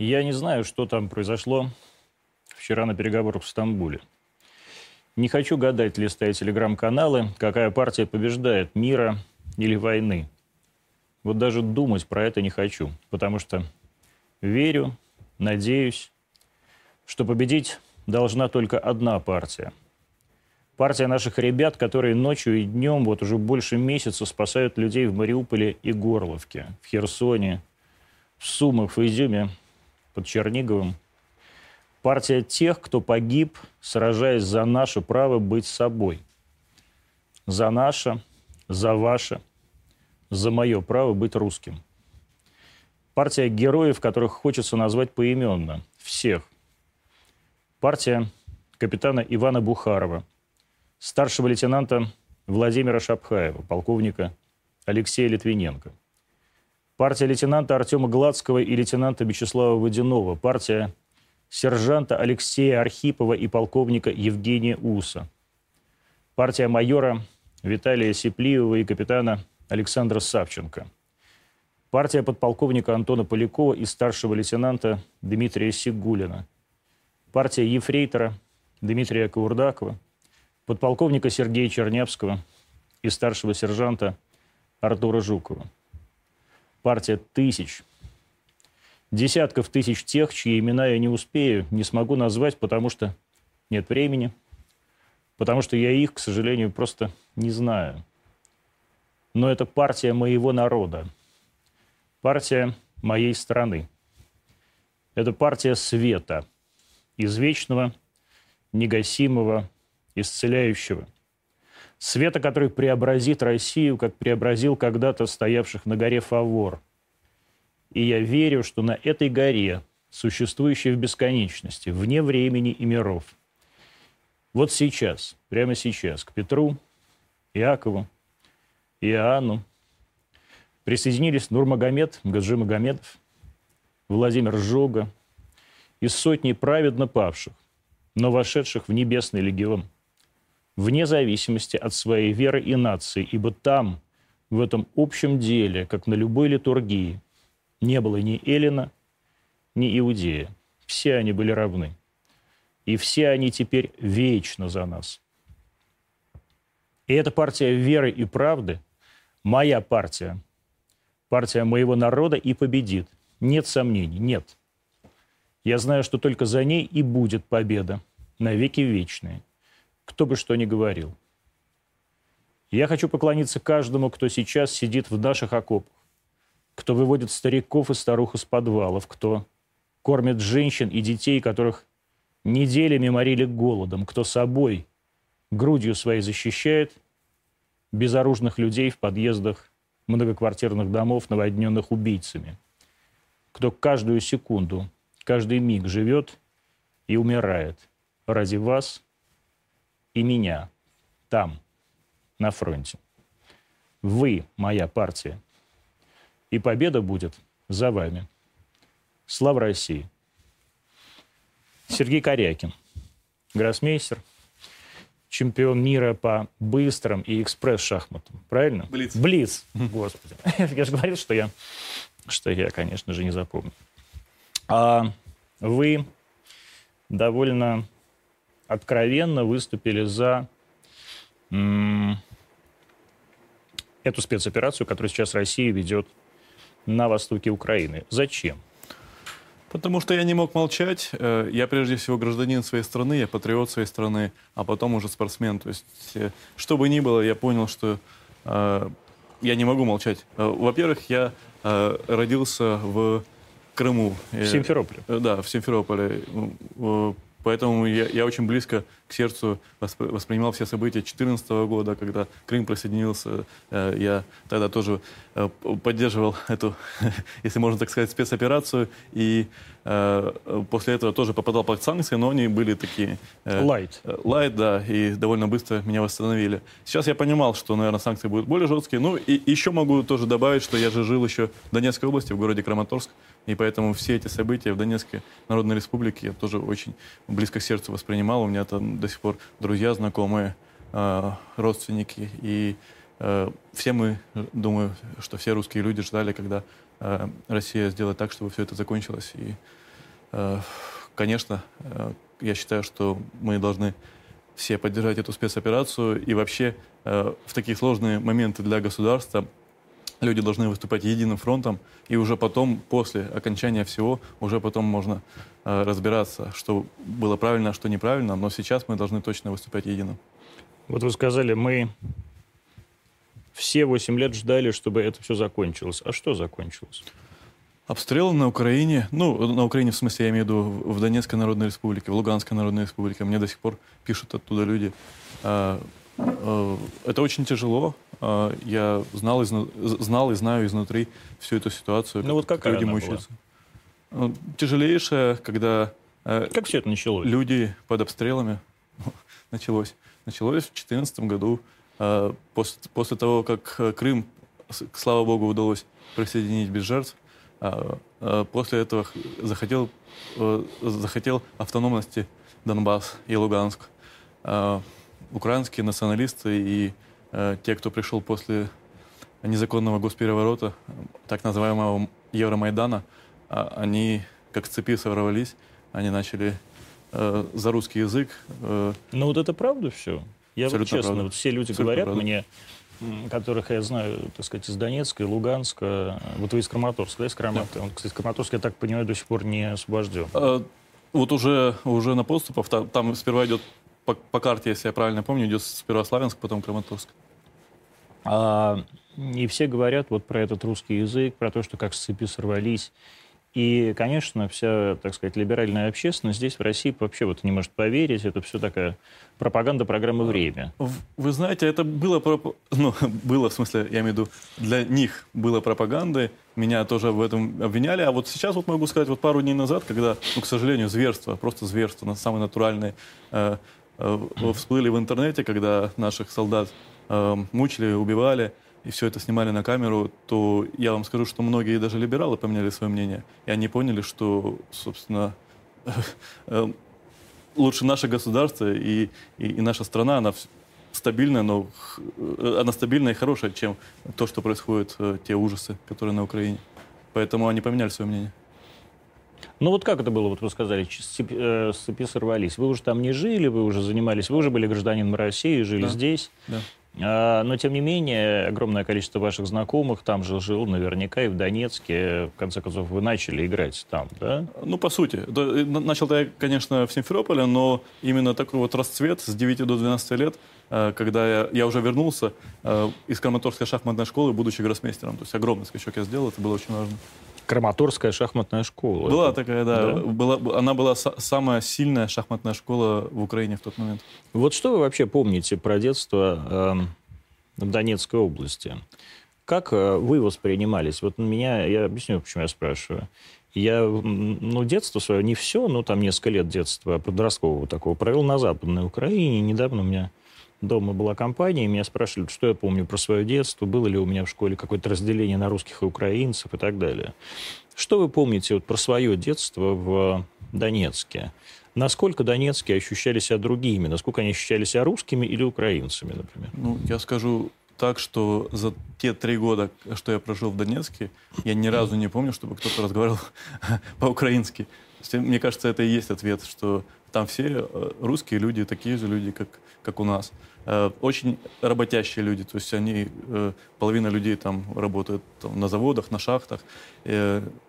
Я не знаю, что там произошло вчера на переговорах в Стамбуле. Не хочу гадать, листая телеграм-каналы, какая партия побеждает, мира или войны. Вот даже думать про это не хочу, потому что верю, надеюсь, что победить должна только одна партия. Партия наших ребят, которые ночью и днем, вот уже больше месяца, спасают людей в Мариуполе и Горловке, в Херсоне, в Сумах, в Изюме, под Черниговым. Партия тех, кто погиб, сражаясь за наше право быть собой. За наше, за ваше, за мое право быть русским. Партия героев, которых хочется назвать поименно. Всех. Партия капитана Ивана Бухарова, старшего лейтенанта Владимира Шапхаева, полковника Алексея Литвиненко. Партия лейтенанта Артема Гладского и лейтенанта Вячеслава Водянова. Партия сержанта Алексея Архипова и полковника Евгения Уса. Партия майора Виталия Сиплиева и капитана Александра Савченко. Партия подполковника Антона Полякова и старшего лейтенанта Дмитрия Сигулина. Партия ефрейтора Дмитрия Каурдакова, подполковника Сергея Чернявского и старшего сержанта Артура Жукова. Партия тысяч, десятков тысяч тех, чьи имена я не успею, не смогу назвать, потому что нет времени, потому что я их, к сожалению, просто не знаю. Но это партия моего народа, партия моей страны. Это партия света, извечного, негасимого, исцеляющего. Света, который преобразит Россию, как преобразил когда-то стоявших на горе Фавор – и я верю, что на этой горе, существующей в бесконечности, вне времени и миров, вот сейчас, прямо сейчас, к Петру, Иакову, Иоанну присоединились Нурмагомед, Гаджи Магомедов, Владимир Жога и сотни праведно павших, но вошедших в небесный легион, вне зависимости от своей веры и нации, ибо там, в этом общем деле, как на любой литургии – не было ни Эллина, ни Иудея. Все они были равны. И все они теперь вечно за нас. И эта партия веры и правды, моя партия, партия моего народа и победит. Нет сомнений, нет. Я знаю, что только за ней и будет победа, навеки вечные, кто бы что ни говорил. Я хочу поклониться каждому, кто сейчас сидит в наших окопах, кто выводит стариков и старух из подвалов, кто кормит женщин и детей, которых неделями морили голодом, кто собой, грудью своей защищает безоружных людей в подъездах многоквартирных домов, наводненных убийцами, кто каждую секунду, каждый миг живет и умирает ради вас и меня там, на фронте. Вы моя партия – и победа будет за вами. Слава России! Сергей Корякин, гроссмейстер, чемпион мира по быстрым и экспресс-шахматам. Правильно? Блиц. Блиц. Господи. Я же говорил, что я, что я, конечно же, не запомню. А вы довольно откровенно выступили за эту спецоперацию, которую сейчас Россия ведет на востоке Украины. Зачем? Потому что я не мог молчать. Э, я прежде всего гражданин своей страны, я патриот своей страны, а потом уже спортсмен. То есть, э, что бы ни было, я понял, что э, я не могу молчать. Во-первых, я родился в Крыму. В Симферополе? Да, в Симферополе. Поэтому я, я очень близко к сердцу воспринимал все события 2014 года, когда Крым присоединился. Э, я тогда тоже э, поддерживал эту, если можно так сказать, спецоперацию. И э, после этого тоже попадал под санкции, но они были такие... Light. Light, да, и довольно быстро меня восстановили. Сейчас я понимал, что, наверное, санкции будут более жесткие. Ну, и еще могу тоже добавить, что я же жил еще в Донецкой области, в городе Краматорск. И поэтому все эти события в Донецкой Народной Республике я тоже очень близко к сердцу воспринимал. У меня там до сих пор друзья, знакомые, э, родственники. И э, все мы, думаю, что все русские люди ждали, когда э, Россия сделает так, чтобы все это закончилось. И конечно, я считаю, что мы должны все поддержать эту спецоперацию. И вообще в такие сложные моменты для государства люди должны выступать единым фронтом, и уже потом, после окончания всего, уже потом можно э, разбираться, что было правильно, а что неправильно, но сейчас мы должны точно выступать единым. Вот вы сказали, мы все 8 лет ждали, чтобы это все закончилось. А что закончилось? Обстрелы на Украине, ну, на Украине, в смысле, я имею в виду в Донецкой Народной Республике, в Луганской Народной Республике. Мне до сих пор пишут оттуда люди. Э, э, это очень тяжело, а, я знал, знал и знаю изнутри всю эту ситуацию. Ну вот какая люди мучаются? Была? Ну, тяжелейшая, когда э, как все это началось? Люди под обстрелами. началось. Началось в 2014 году, а, после, после того, как э, Крым, слава богу, удалось присоединить без жертв. А, после этого захотел, э, захотел автономности Донбасс и Луганск. Украинские националисты и Э, те, кто пришел после незаконного госпереворота, так называемого Евромайдана, а, они как с цепи сорвались, они начали э, за русский язык. Э, ну вот это правда все? Я вот честно, правда. вот все люди Абсолютно говорят правда. мне, которых я знаю, так сказать, из Донецка и Луганска, вот вы из Краматорска, да, из Краматорска? Да. Он, кстати, Краматорск, я так понимаю, до сих пор не освобожден. А, вот уже, уже на подступах, там, там сперва идет по, по карте, если я правильно помню, идет сперва Славянск, потом Краматорск. А, и все говорят вот про этот русский язык, про то, что как с цепи сорвались. И, конечно, вся, так сказать, либеральная общественность здесь, в России, вообще вот не может поверить. Это все такая пропаганда программы «Время». Вы знаете, это было, ну, было, в смысле, я имею в виду, для них было пропагандой. Меня тоже в этом обвиняли. А вот сейчас вот могу сказать, вот пару дней назад, когда, ну, к сожалению, зверство, просто зверство, самое натуральное, э, всплыли в интернете, когда наших солдат э, мучили, убивали, и все это снимали на камеру, то я вам скажу, что многие даже либералы поменяли свое мнение. И они поняли, что, собственно, э, лучше наше государство и, и, и наша страна, она стабильная, но э, она стабильная и хорошая, чем то, что происходит, э, те ужасы, которые на Украине. Поэтому они поменяли свое мнение. Ну вот как это было, вот вы сказали, с цепи, э, с цепи сорвались. Вы уже там не жили, вы уже занимались, вы уже были гражданином России, жили да. здесь. Да. А, но, тем не менее, огромное количество ваших знакомых там же жил наверняка и в Донецке. В конце концов, вы начали играть там, да? Ну, по сути. Начал-то я, конечно, в Симферополе, но именно такой вот расцвет с 9 до 12 лет, э, когда я, я уже вернулся э, из Краматорской шахматной школы, будучи гроссмейстером. То есть огромный скачок я сделал, это было очень важно. Краматорская шахматная школа. Была это... такая, да. да? Была, она была самая сильная шахматная школа в Украине в тот момент. Вот что вы вообще помните про детство э, в Донецкой области? Как э, вы воспринимались? Вот меня, я объясню, почему я спрашиваю. Я, ну, детство свое, не все, но там несколько лет детства подросткового такого провел на Западной Украине. Недавно у меня дома была компания, и меня спрашивали, что я помню про свое детство, было ли у меня в школе какое-то разделение на русских и украинцев и так далее. Что вы помните вот про свое детство в Донецке? Насколько донецкие ощущали себя другими? Насколько они ощущали себя русскими или украинцами, например? Ну, я скажу так, что за те три года, что я прожил в Донецке, я ни разу не помню, чтобы кто-то разговаривал по-украински. Мне кажется, это и есть ответ, что там все э, русские люди, такие же люди, как, как у нас. Э, очень работящие люди, то есть они, э, половина людей там работают там, на заводах, на шахтах.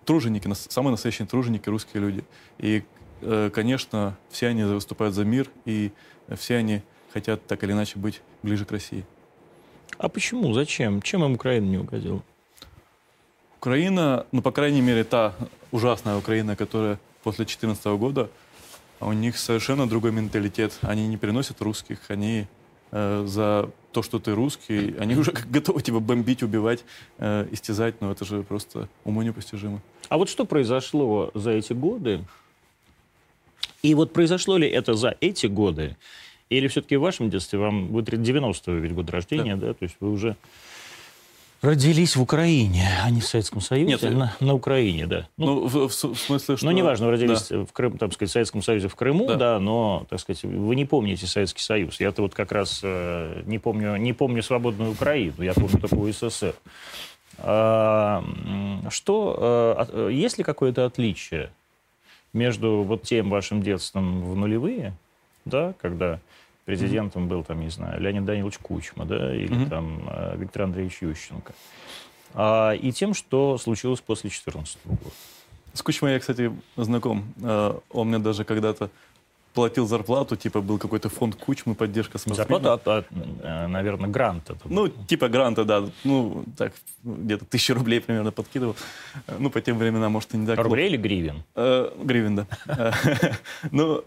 Труженики, самые настоящие труженики, русские люди. И, конечно, все они выступают за мир, и все они хотят так или иначе быть ближе к России. А почему? Зачем? Чем им Украина не угодила? Украина, ну, по крайней мере, та ужасная Украина, которая после 2014 года у них совершенно другой менталитет. Они не переносят русских, они э, за то, что ты русский, они уже готовы тебя бомбить, убивать, э, истязать, но это же просто уму непостижимо. А вот что произошло за эти годы? И вот произошло ли это за эти годы? Или все-таки в вашем детстве, вам, вы 90-го ведь год рождения, да. да, то есть вы уже родились в Украине, а не в Советском Союзе, Нет, на, на Украине, да. Ну, ну в, в, смысле, что... Ну, неважно, родились да. в Крым, там, сказать, в Советском Союзе в Крыму, да. да, но, так сказать, вы не помните Советский Союз. Я-то вот как раз э, не помню, не помню свободную Украину, я помню только УССР. А, что, а, есть ли какое-то отличие между вот тем вашим детством в нулевые, да, когда президентом был, там, не знаю, Леонид Данилович Кучма, да, или Мгм. там э, Виктор Андреевич Ющенко, а, и тем, что случилось после 2014 года. С Кучмой я, кстати, знаком. Э, Он мне даже когда-то платил зарплату, типа был какой-то фонд Кучмы, поддержка спортсменов. Зарплата, от, от, э, наверное, грант это был. Ну, типа гранта, да. Ну, так, где-то тысячу рублей примерно подкидывал. Ну, по тем временам, может, и не так Рублей или гривен? Э, Гривен, да. Ну,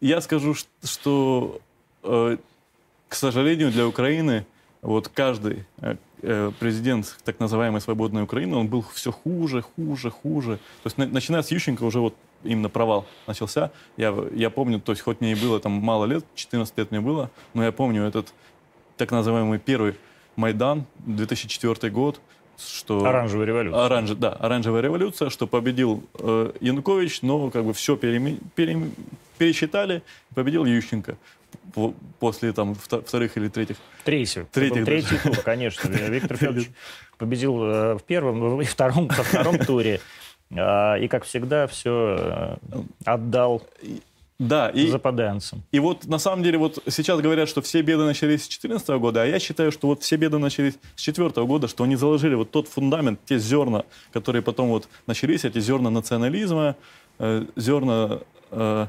я скажу, что, э, к сожалению, для Украины вот каждый э, э, президент так называемой свободной Украины, он был все хуже, хуже, хуже. То есть, на- начиная с Ющенко уже вот именно провал начался. Я, я помню, то есть, хоть мне и было там мало лет, 14 лет мне было, но я помню этот так называемый первый Майдан, 2004 год, что... Оранжевая революция. Оранж, да, оранжевая революция, что победил э, Янукович, но как бы все пересчитали, победил Ющенко по- после там вто- вторых или третьих. Третий. Третий Третий тур, конечно. Виктор Федорович победил э, в первом и втором, во втором туре. А, И, как всегда, все отдал Да, и, западанцам. и вот на самом деле вот сейчас говорят, что все беды начались с 2014 года, а я считаю, что вот все беды начались с 2004 года, что они заложили вот тот фундамент, те зерна, которые потом вот начались, эти зерна национализма, э, зерна э,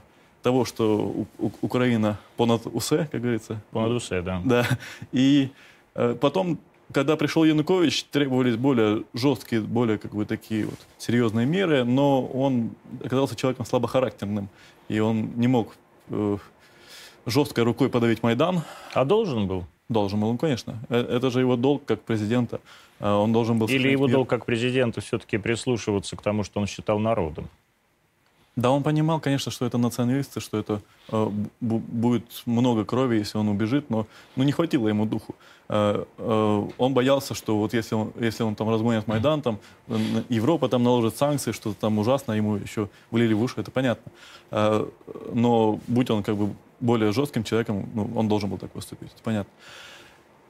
того, что Украина понад усе, как говорится. Понад усе, да. Да. И э, потом, когда пришел Янукович, требовались более жесткие, более как бы такие вот серьезные меры, но он оказался человеком слабохарактерным, и он не мог э, жесткой рукой подавить Майдан. А должен был? Должен был он, конечно. Э, Это же его долг как президента. Он должен был... Или его мир. долг как президента все-таки прислушиваться к тому, что он считал народом? Да, он понимал, конечно, что это националисты, что это э, бу- будет много крови, если он убежит, но ну, не хватило ему духу. Э, э, он боялся, что вот если он, если он там разгонит Майдан, там э, Европа там наложит санкции, что там ужасно, ему еще влили в уши, это понятно. Э, но будь он как бы более жестким человеком, ну, он должен был так поступить, это понятно.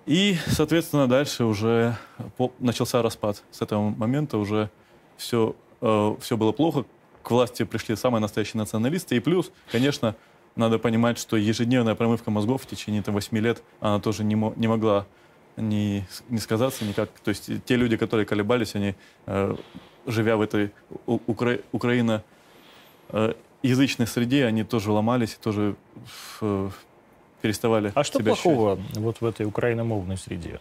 И, соответственно, дальше уже начался распад. С этого момента уже все, все было плохо. К власти пришли самые настоящие националисты. И плюс, конечно, надо понимать, что ежедневная промывка мозгов в течение там, 8 лет, она тоже не, мо- не могла не, не сказаться никак. То есть те люди, которые колебались, они, э, живя в этой укра- Украина э, язычной среде, они тоже ломались и тоже э, переставали А что себя ощущать. плохого вот в этой украиномовной среде?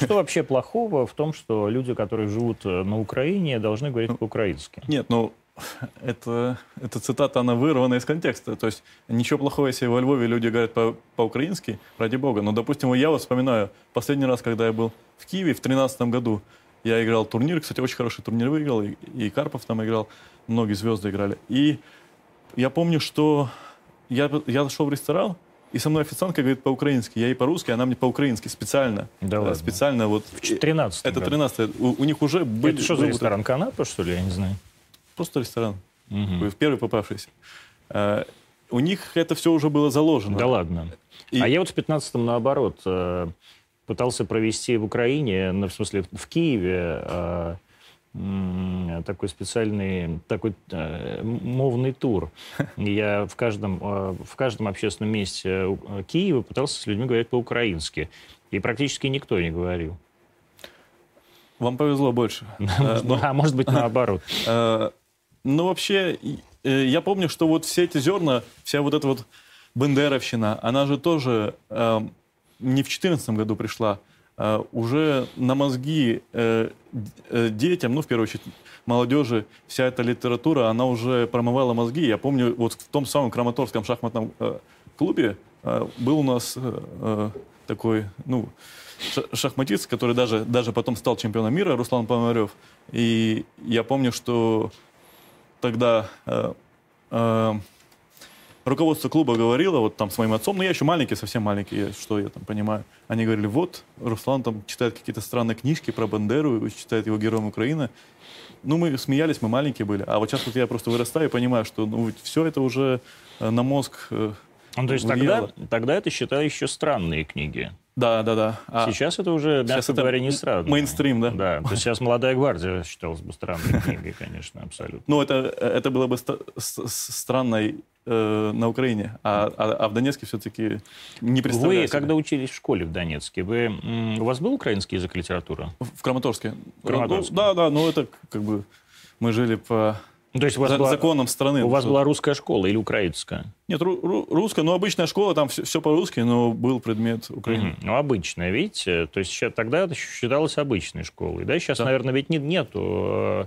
Что вообще плохого в том, что люди, которые живут э, на Украине, должны говорить по-украински? Нет, ну, это, эта цитата, она вырвана из контекста. То есть ничего плохого, если во Львове люди говорят по- по-украински, ради бога. Но, допустим, я вот вспоминаю, последний раз, когда я был в Киеве в 2013 году, я играл турнир, кстати, очень хороший турнир выиграл, и, и Карпов там играл, многие звезды играли. И я помню, что я, я зашел в ресторан, и со мной официантка говорит по-украински, я ей по-русски, она мне по-украински специально. Да э, ладно. Специально вот... В 13 Это 13 у, у них уже были... Это что за ресторан? Канапа, что ли? Я не знаю. Просто ресторан. Мгм. в первый попавшийся. Э, У них это все уже было заложено. Да ладно. И- А я вот в 15-м, наоборот, э, пытался провести в Украине, ну, в смысле в Киеве, э, такой специальный, такой э, мовный тур. Я в каждом, э, в каждом общественном месте Киева пытался с людьми говорить по-украински. И практически никто не говорил. Вам повезло больше. А может быть, наоборот. Э, Ну, вообще, э, я помню, что вот все эти зерна, вся вот эта вот бендеровщина, она же тоже э, не в 2014 году пришла, а уже на мозги э, э, детям, ну, в первую очередь, молодежи, вся эта литература, она уже промывала мозги. Я помню, вот в том самом Краматорском шахматном э, клубе э, был у нас э, э, такой, ну, ша- шахматист, который даже, даже потом стал чемпионом мира, Руслан Пономарев. И я помню, что тогда э, э, руководство клуба говорило, вот там с моим отцом, ну я еще маленький, совсем маленький, я- что я там понимаю, они говорили, вот, Руслан там читает какие-то странные книжки про Бандеру, читает его героем Украины. Ну, мы смеялись, мы маленькие были. А вот сейчас вот я просто вырастаю и понимаю, что ну, все это уже э, на мозг э, Ну, то есть тогда, тогда это считали еще странные книги. Да, да, да. А сейчас это уже, мягко говоря, не странно. Мейнстрим, да? Да, то есть сейчас «Молодая гвардия» считалась бы странной книгой, конечно, абсолютно. Ну, это, это было бы странной э, на Украине, а, а, а в Донецке все-таки не представляю Вы, когда учились в школе в Донецке, вы, у вас был украинский язык литература? В, в Краматорске. Краматорске. Ну, да, да, но это как бы мы жили по ну, то есть у вас за, была, законам страны. У вас была русская школа или украинская? Нет, ру, ру, русская, но обычная школа, там все, все по-русски, но был предмет Украины. Угу. Ну, обычная, видите? То есть сейчас, тогда это считалось обычной школой, да? Сейчас, да. наверное, ведь нет, нету э,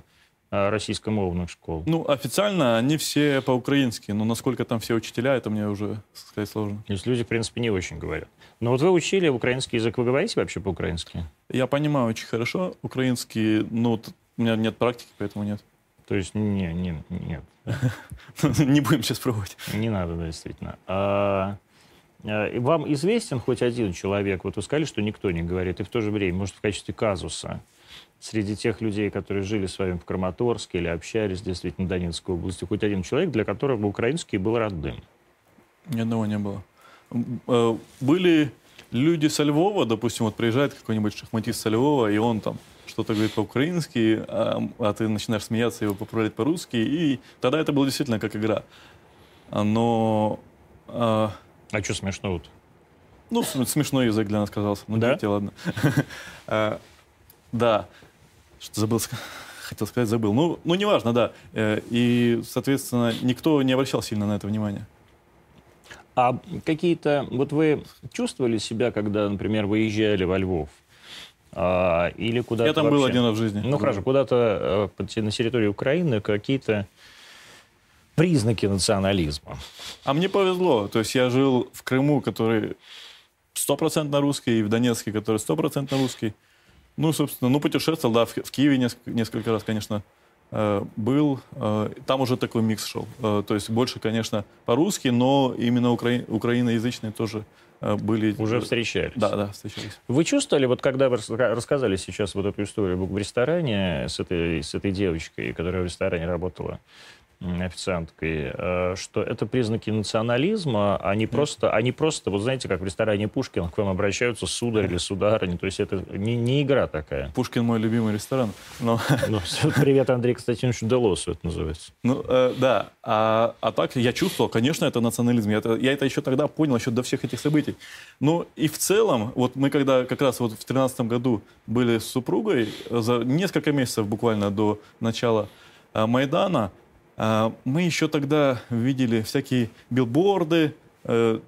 э, российскомовных школ. Ну, официально они все по-украински, но насколько там все учителя, это мне уже сказать сложно. То есть люди, в принципе, не очень говорят. Но вот вы учили украинский язык, вы говорите вообще по-украински? Я понимаю очень хорошо украинский, но у меня нет практики, поэтому нет. То есть не, не, нет. Не будем сейчас пробовать. Не надо, да, действительно. А, а, вам известен хоть один человек, вот вы сказали, что никто не говорит, и в то же время, может, в качестве казуса, среди тех людей, которые жили с вами в Краматорске или общались действительно в Донецкой области, хоть один человек, для которого украинский был родным? Ни одного не было. Э, были люди со Львова, допустим, вот приезжает какой-нибудь шахматист со Львова, и он там что-то говорит по-украински, а, а ты начинаешь смеяться его поправлять по-русски, и тогда это было действительно как игра. Но... А, а что смешно вот? Ну, смешной язык для нас казался. Ну, да? Видите, ладно. а, да. Что забыл хотел сказать, забыл. Ну, ну, неважно, да. Э, и, соответственно, никто не обращал сильно на это внимание. А какие-то... Вот вы чувствовали себя, когда, например, выезжали во Львов? А, или куда-то Я там вообще... был один раз в жизни. Ну, хорошо, куда-то э, на территории Украины какие-то признаки национализма. А мне повезло. То есть я жил в Крыму, который стопроцентно русский, и в Донецке, который стопроцентно русский. Ну, собственно, ну, путешествовал, да, в, в Киеве несколько, несколько раз, конечно, был. Э, там уже такой микс шел. Э, то есть больше, конечно, по-русски, но именно укра... украиноязычные тоже Э, были... Уже встречались? Да, да, встречались. Вы чувствовали, вот когда вы рассказали сейчас вот эту историю в ресторане с этой, с этой девочкой, которая в ресторане работала, официанткой, э, что это признаки национализма, а не просто, а не просто, вот знаете, как в ресторане Пушкин к вам обращаются сударь или сударыня, то есть это не, не игра такая. Пушкин мой любимый ресторан. Но... Ну, привет, Андрей Константинович Делосу это называется. Ну, э, да, а, а так я чувствовал, конечно, это национализм, я это, я это еще тогда понял, еще до всех этих событий. Ну и в целом, вот мы когда как раз вот в 2013 году были с супругой, за несколько месяцев буквально до начала э, Майдана, а, мы еще тогда видели всякие билборды, э,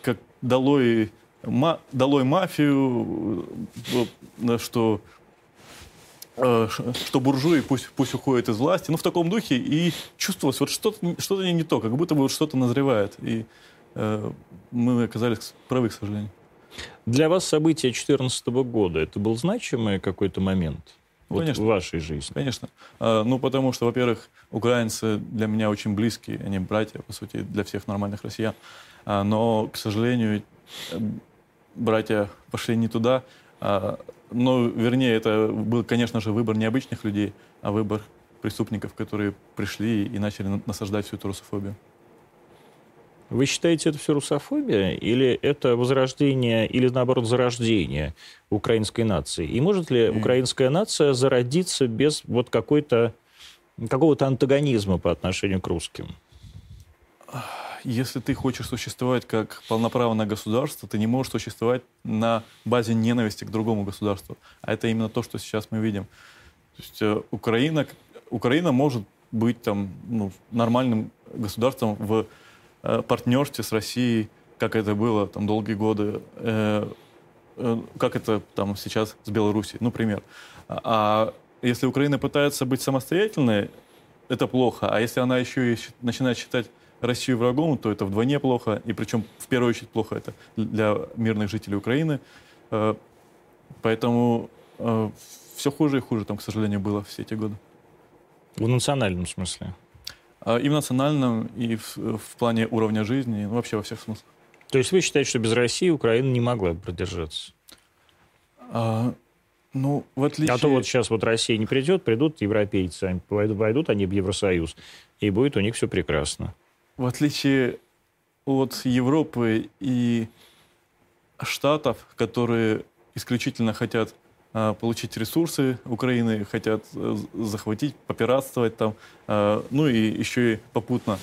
как долой, ма, долой мафию, э, что, э, что буржуи пусть, пусть уходят из власти. Ну, в таком духе. И чувствовалось, вот что-то что не то, как будто бы что-то назревает. И мы оказались правы, к сожалению. Для вас события 2014 года это был значимый какой-то момент? Вот Конечно. в вашей жизни? Конечно. А, ну, потому что, во-первых, украинцы для меня очень близкие, они братья, по сути, для всех нормальных россиян. А, но, к сожалению, братья пошли не туда. А, но, вернее, это был, конечно же, выбор необычных людей, а выбор преступников, которые пришли и начали насаждать всю эту русофобию. Вы считаете, это все русофобия? Или это возрождение, или наоборот зарождение украинской нации? И может ли украинская нация зародиться без вот какой-то какого-то антагонизма по отношению к русским? Если ты хочешь существовать как полноправное государство, ты не можешь существовать на базе ненависти к другому государству. А это именно то, что сейчас мы видим. То есть э, Украина, Украина может быть там, ну, нормальным государством в партнерстве с Россией, как это было там долгие годы, э, э, как это там сейчас с Белоруссией, ну, пример. А если Украина пытается быть самостоятельной, это плохо. А если она еще и начинает считать Россию врагом, то это вдвойне плохо. И причем в первую очередь плохо это для мирных жителей Украины. Поэтому все хуже и хуже там, к сожалению, было все эти годы. В национальном смысле? А, и в национальном, и в, в плане уровня жизни, ну, вообще во всех смыслах. То есть вы считаете, что без России Украина не могла бы продержаться? А, ну, в отличие... А то вот сейчас вот Россия не придет, придут европейцы, войдут, войдут они в Евросоюз, и будет у них все прекрасно. В отличие от Европы и Штатов, которые исключительно хотят получить ресурсы Украины, хотят э, захватить, попиратствовать там, э, ну и еще и попутно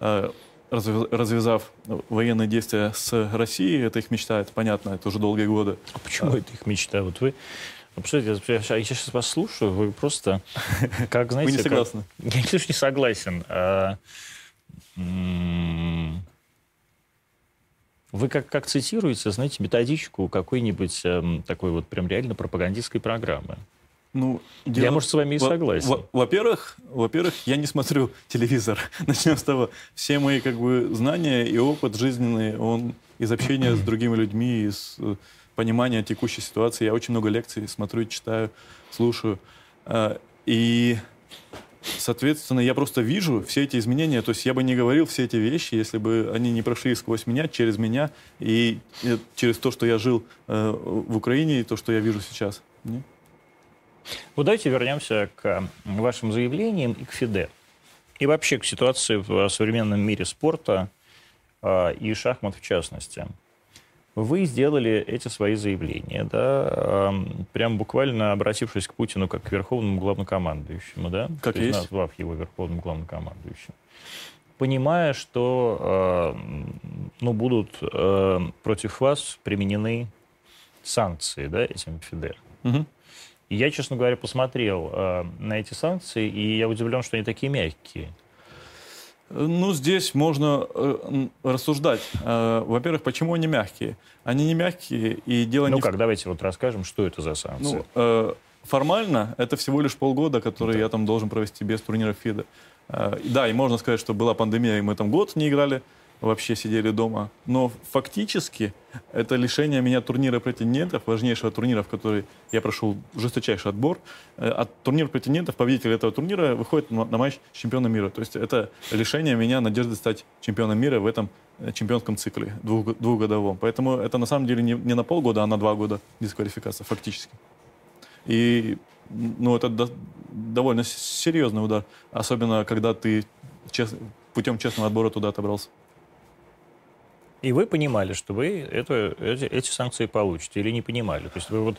э, развязав военные действия с Россией, это их мечта, это понятно, это уже долгие годы. А почему а. это их мечта? Вот вы Представляете, я сейчас вас слушаю, вы просто, как, знаете... Вы не согласны? Как... Я не согласен. А... Вы как, как цитируете, знаете, методичку какой-нибудь э, такой вот прям реально пропагандистской программы. Ну, дело... Я, может, с вами и согласен. Во-первых, во-первых, я не смотрю телевизор. Начнем с того. Все мои как бы знания и опыт жизненный, он из общения с другими людьми, из э, понимания текущей ситуации. Я очень много лекций смотрю, читаю, слушаю. Э, и Соответственно, я просто вижу все эти изменения. То есть я бы не говорил все эти вещи, если бы они не прошли сквозь меня, через меня и через то, что я жил э, в Украине и то, что я вижу сейчас. Ну, давайте вернемся к вашим заявлениям и к ФИДЕ. И вообще к ситуации в современном мире спорта э, и шахмат в частности вы сделали эти свои заявления, да, прям буквально обратившись к Путину как к верховному главнокомандующему, да, как То есть, назвав его верховным главнокомандующим, понимая, что ну, будут против вас применены санкции, да, этим ФИДЕ. Угу. И я, честно говоря, посмотрел на эти санкции, и я удивлен, что они такие мягкие. Ну, здесь можно э, рассуждать. Э, во-первых, почему они мягкие? Они не мягкие, и дело ну не... как, в... давайте вот расскажем, что это за санкции. Ну, э, формально это всего лишь полгода, которые да. я там должен провести без турнира ФИДа. Э, да, и можно сказать, что была пандемия, и мы там год не играли вообще сидели дома. Но фактически это лишение меня турнира претендентов, важнейшего турнира, в который я прошел жесточайший отбор. Э, от турнира претендентов победитель этого турнира выходит на матч чемпиона мира. То есть это лишение меня надежды стать чемпионом мира в этом э, чемпионском цикле двух, двухгодовом. Поэтому это на самом деле не, не на полгода, а на два года дисквалификация фактически. И ну, это до, довольно серьезный удар, особенно когда ты чест, путем честного отбора туда отобрался. И вы понимали, что вы это, эти, эти санкции получите или не понимали? То есть вы вот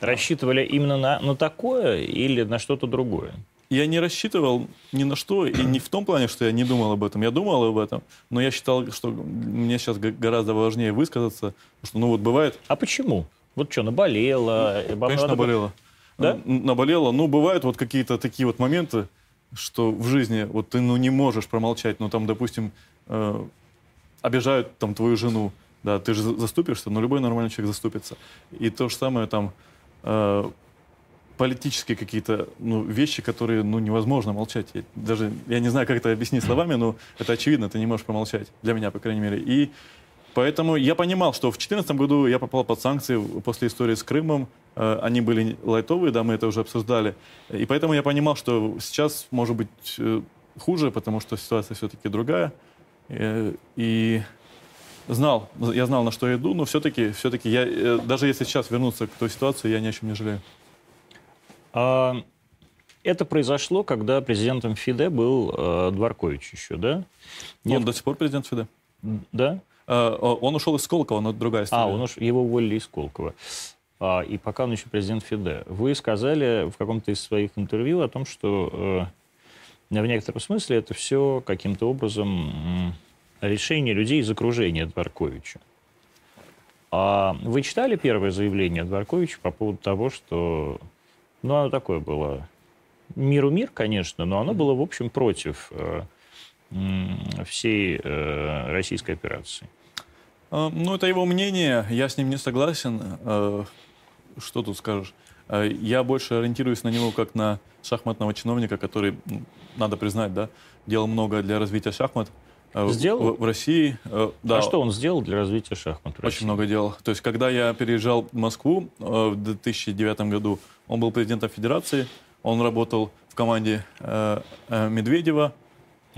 рассчитывали именно на, на такое или на что-то другое? Я не рассчитывал ни на что, и не в том плане, что я не думал об этом. Я думал об этом, но я считал, что мне сейчас гораздо важнее высказаться, что ну вот бывает... А почему? Вот что, наболело? Конечно, наболело. Да? Наболело. Ну, бывают вот какие-то такие вот моменты, что в жизни вот ты ну, не можешь промолчать. Ну, там, допустим, э, обижают там твою жену, да, ты же заступишься, но любой нормальный человек заступится. И то же самое там э, политические какие-то ну, вещи, которые ну, невозможно молчать. Я, даже я не знаю, как это объяснить словами, но это очевидно, ты не можешь промолчать. Для меня, по крайней мере. И поэтому я понимал, что в 2014 году я попал под санкции после истории с Крымом. Э, они были лайтовые, да, мы это уже обсуждали. И поэтому я понимал, что сейчас может быть э, хуже, потому что ситуация все-таки другая. Э, и знал, я знал, на что я иду, но все-таки, все-таки я, э, даже если сейчас вернуться к той ситуации, я ни о чем не жалею. А, это произошло, когда президентом ФИДЕ был э, Дворкович еще, да? Нет? Он до сих пор президент ФИДЕ. Да? А, он ушел из Сколково, но другая история. А, он уш... его уволили из Сколково. А, и пока он еще президент ФИДЕ. Вы сказали в каком-то из своих интервью о том, что в некотором смысле это все каким-то образом решение людей из окружения Дворковича. А вы читали первое заявление Дворковича по поводу того, что... Ну, оно такое было. Миру мир, конечно, но оно было, в общем, против э, всей э, российской операции. А, ну, это его мнение, я с ним не согласен. Э, что тут скажешь? Э, я больше ориентируюсь на него как на шахматного чиновника, который, надо признать, да, делал много для развития шахмат. Э, сделал? В, в России, э, да. А что он сделал для развития шахмат? В Очень много делал. То есть, когда я переезжал в Москву в 2009 году, он был президентом Федерации, он работал в команде Медведева.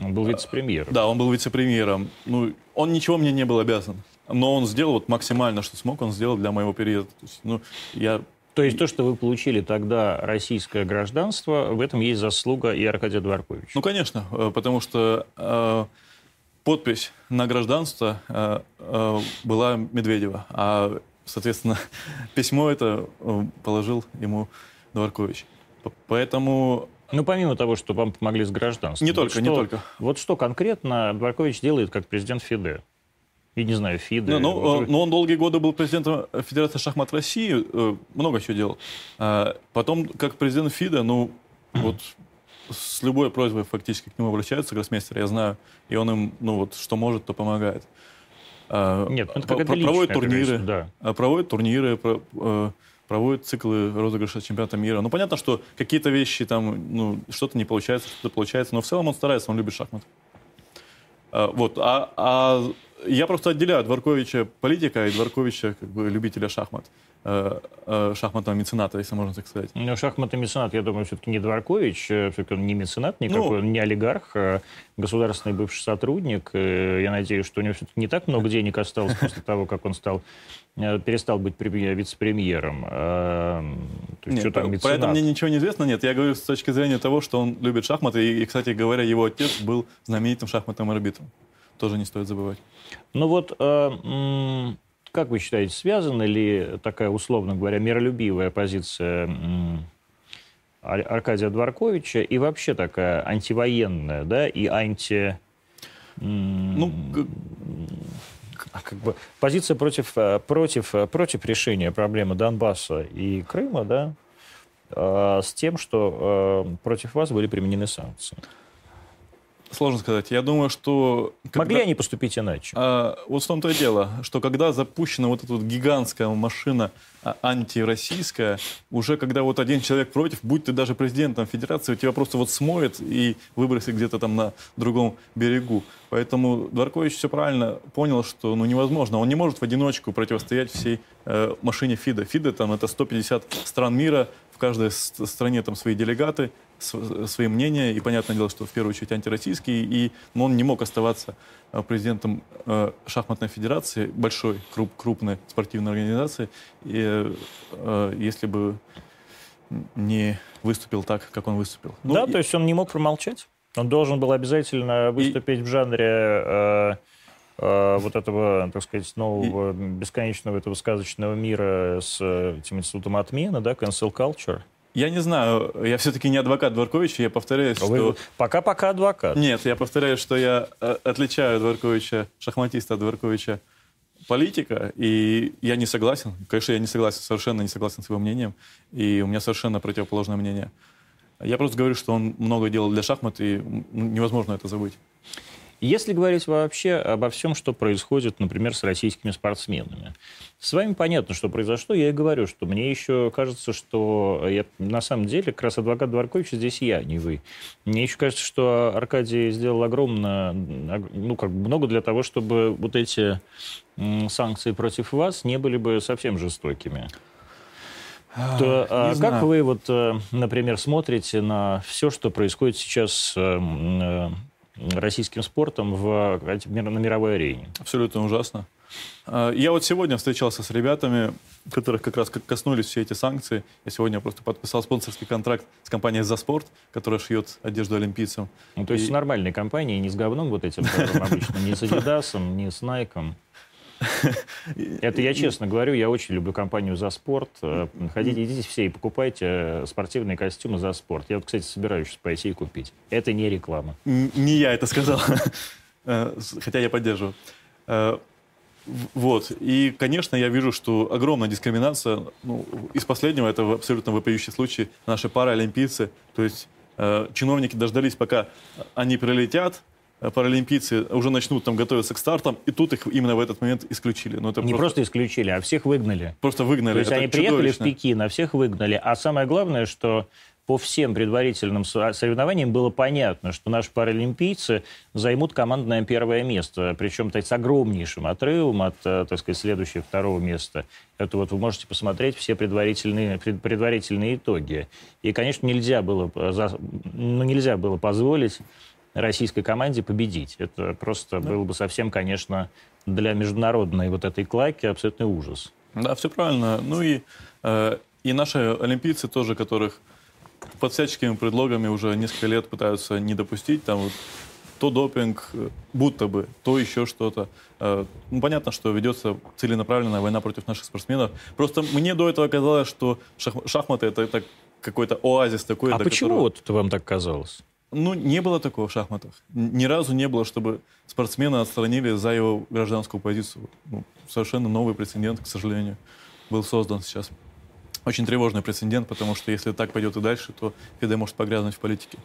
Он был вице-премьером. Да, он был вице-премьером. Ну, он ничего мне не был обязан. Но он сделал вот максимально, что смог, он сделал для моего периода. То есть, ну, я то есть то, что вы получили тогда российское гражданство, в этом есть заслуга и Аркадия Дворковича? Ну, конечно, э, потому что э, подпись на гражданство э, э, была Медведева, а, соответственно, письмо это э, положил ему Дворкович. Поэтому ну, помимо того, что вам помогли с гражданством. Не только, вот не только. Вот что конкретно Дворкович делает как президент ФИДE? И не знаю, ФИДе. Ну, ну, вот. ну, он долгие годы был президентом Федерации шахмат России, э, много чего делал. А потом, как президент ФИДа, ну, вот с любой просьбой фактически к нему обращаются, гроссмейстер, я знаю, и он им, ну, вот, что может, то помогает. А, Нет, ну, это как проводит турниры, да. А, проводит турниры, э, проводит циклы розыгрыша чемпионата мира. Ну, понятно, что какие-то вещи там, ну, что-то не получается, что-то получается, но в целом он старается, он любит шахмат. Вот, а, а я просто отделяю Дворковича политика и Дворковича как бы, любителя шахмат. Э, э, шахматного мецената, если можно так сказать. Ну, шахматный меценат, я думаю, все-таки не Дворкович, э, все-таки он не меценат никакой, ну, не олигарх, а государственный бывший сотрудник. Я надеюсь, что у него все-таки не так много денег осталось после того, как он стал перестал быть вице-премьером. А, то есть, нет, что там, меценат? Поэтому мне ничего не известно. Нет, я говорю с точки зрения того, что он любит шахматы. И, и кстати говоря, его отец был знаменитым шахматным арбитром тоже не стоит забывать. Ну вот, э, как вы считаете, связана ли такая, условно говоря, миролюбивая позиция Аркадия Дворковича и вообще такая антивоенная, да, и анти... Ну, как бы позиция против, э, против, э, против решения проблемы Донбасса и Крыма, да, э, с тем, что против вас были применены санкции. Сложно сказать. Я думаю, что... Когда... Могли они поступить иначе? А, вот в том-то и дело, что когда запущена вот эта вот гигантская машина а, антироссийская, уже когда вот один человек против, будь ты даже президентом федерации, у тебя просто вот смоет и выбросит где-то там на другом берегу. Поэтому Дворкович все правильно понял, что ну, невозможно. Он не может в одиночку противостоять всей э, машине ФИДа. ФИДа там это 150 стран мира, в каждой стране там свои делегаты, свои мнения, и понятное дело, что в первую очередь антироссийские, и но он не мог оставаться э, президентом э, шахматной федерации, большой, круп, крупной спортивной организации, и, э, если бы не выступил так, как он выступил. Ну, да, и... то есть он не мог промолчать? Он должен был обязательно выступить и... в жанре э, э, вот этого, так сказать, нового, бесконечного этого сказочного мира с этим институтом отмены, да, cancel culture. Я не знаю, я все-таки не адвокат Дворковича, я повторяю, что... Пока-пока адвокат. Нет, я повторяю, что я э, отличаю Дворковича, шахматиста от Дворковича политика, и я не согласен. Конечно, я не согласен, совершенно не согласен с его мнением, и у меня совершенно противоположное мнение. Я просто говорю, что он много делал для шахмат, и невозможно это забыть. Если говорить вообще обо всем, что происходит, например, с российскими спортсменами, с вами понятно, что произошло. Я и говорю, что мне еще кажется, что я, на самом деле как раз адвокат Дворкович здесь я, не вы. Мне еще кажется, что Аркадий сделал огромно, ну, как много для того, чтобы вот эти санкции против вас не были бы совсем жестокими. То, а, как знаю. вы, вот, э, например, смотрите на все, что происходит сейчас э, э, российским спортом в, на мировой арене? Абсолютно ужасно. А, я вот сегодня встречался с ребятами, которых как раз коснулись все эти санкции. Я сегодня просто подписал спонсорский контракт с компанией «За спорт», которая шьет одежду олимпийцам. Ну, то есть и... с нормальной компанией, не с говном вот этим, обычно, не с Адидасом, не с Найком. Это я честно говорю, я очень люблю компанию «За спорт». Э, ходите, идите все и покупайте э, спортивные костюмы «За спорт». Я вот, кстати, собираюсь сейчас пойти и купить. Это не реклама. Не я это сказал, э, хотя я поддерживаю. Вот. И, конечно, я вижу, что огромная дискриминация. Ну, из последнего это абсолютно вопиющий случай. Наши паралимпийцы, то есть чиновники дождались, пока они прилетят, паралимпийцы уже начнут там готовиться к стартам, и тут их именно в этот момент исключили. Но это Не просто... просто исключили, а всех выгнали. Просто выгнали. То есть это они приехали в Пекин, а всех выгнали. А самое главное, что по всем предварительным соревнованиям было понятно, что наши паралимпийцы займут командное первое место, причем так, с огромнейшим отрывом от, э, так сказать, следующего второго места. Это вот вы можете посмотреть все предварительные, предварительные итоги. И, конечно, нельзя было, э, ну, нельзя было позволить российской команде победить. Это просто да. было бы совсем, конечно, для международной вот этой клаки абсолютный ужас. Да, все правильно. Ну и, э, и наши олимпийцы тоже, которых под всяческими предлогами уже несколько лет пытаются не допустить. Там вот то допинг, э, будто бы, то еще что-то. Э, ну, понятно, что ведется целенаправленная война против наших спортсменов. Просто мне до этого казалось, что шах, шахматы это, это какой-то оазис такой. А почему которого... вот вам так казалось? Ну, не было такого в шахматах. Ни разу не было, чтобы спортсмена отстранили за его гражданскую позицию. Ну, совершенно новый прецедент, к сожалению, был создан сейчас. Очень тревожный прецедент, потому что если так пойдет и дальше, то ФИДЕ может погрязнуть в политике.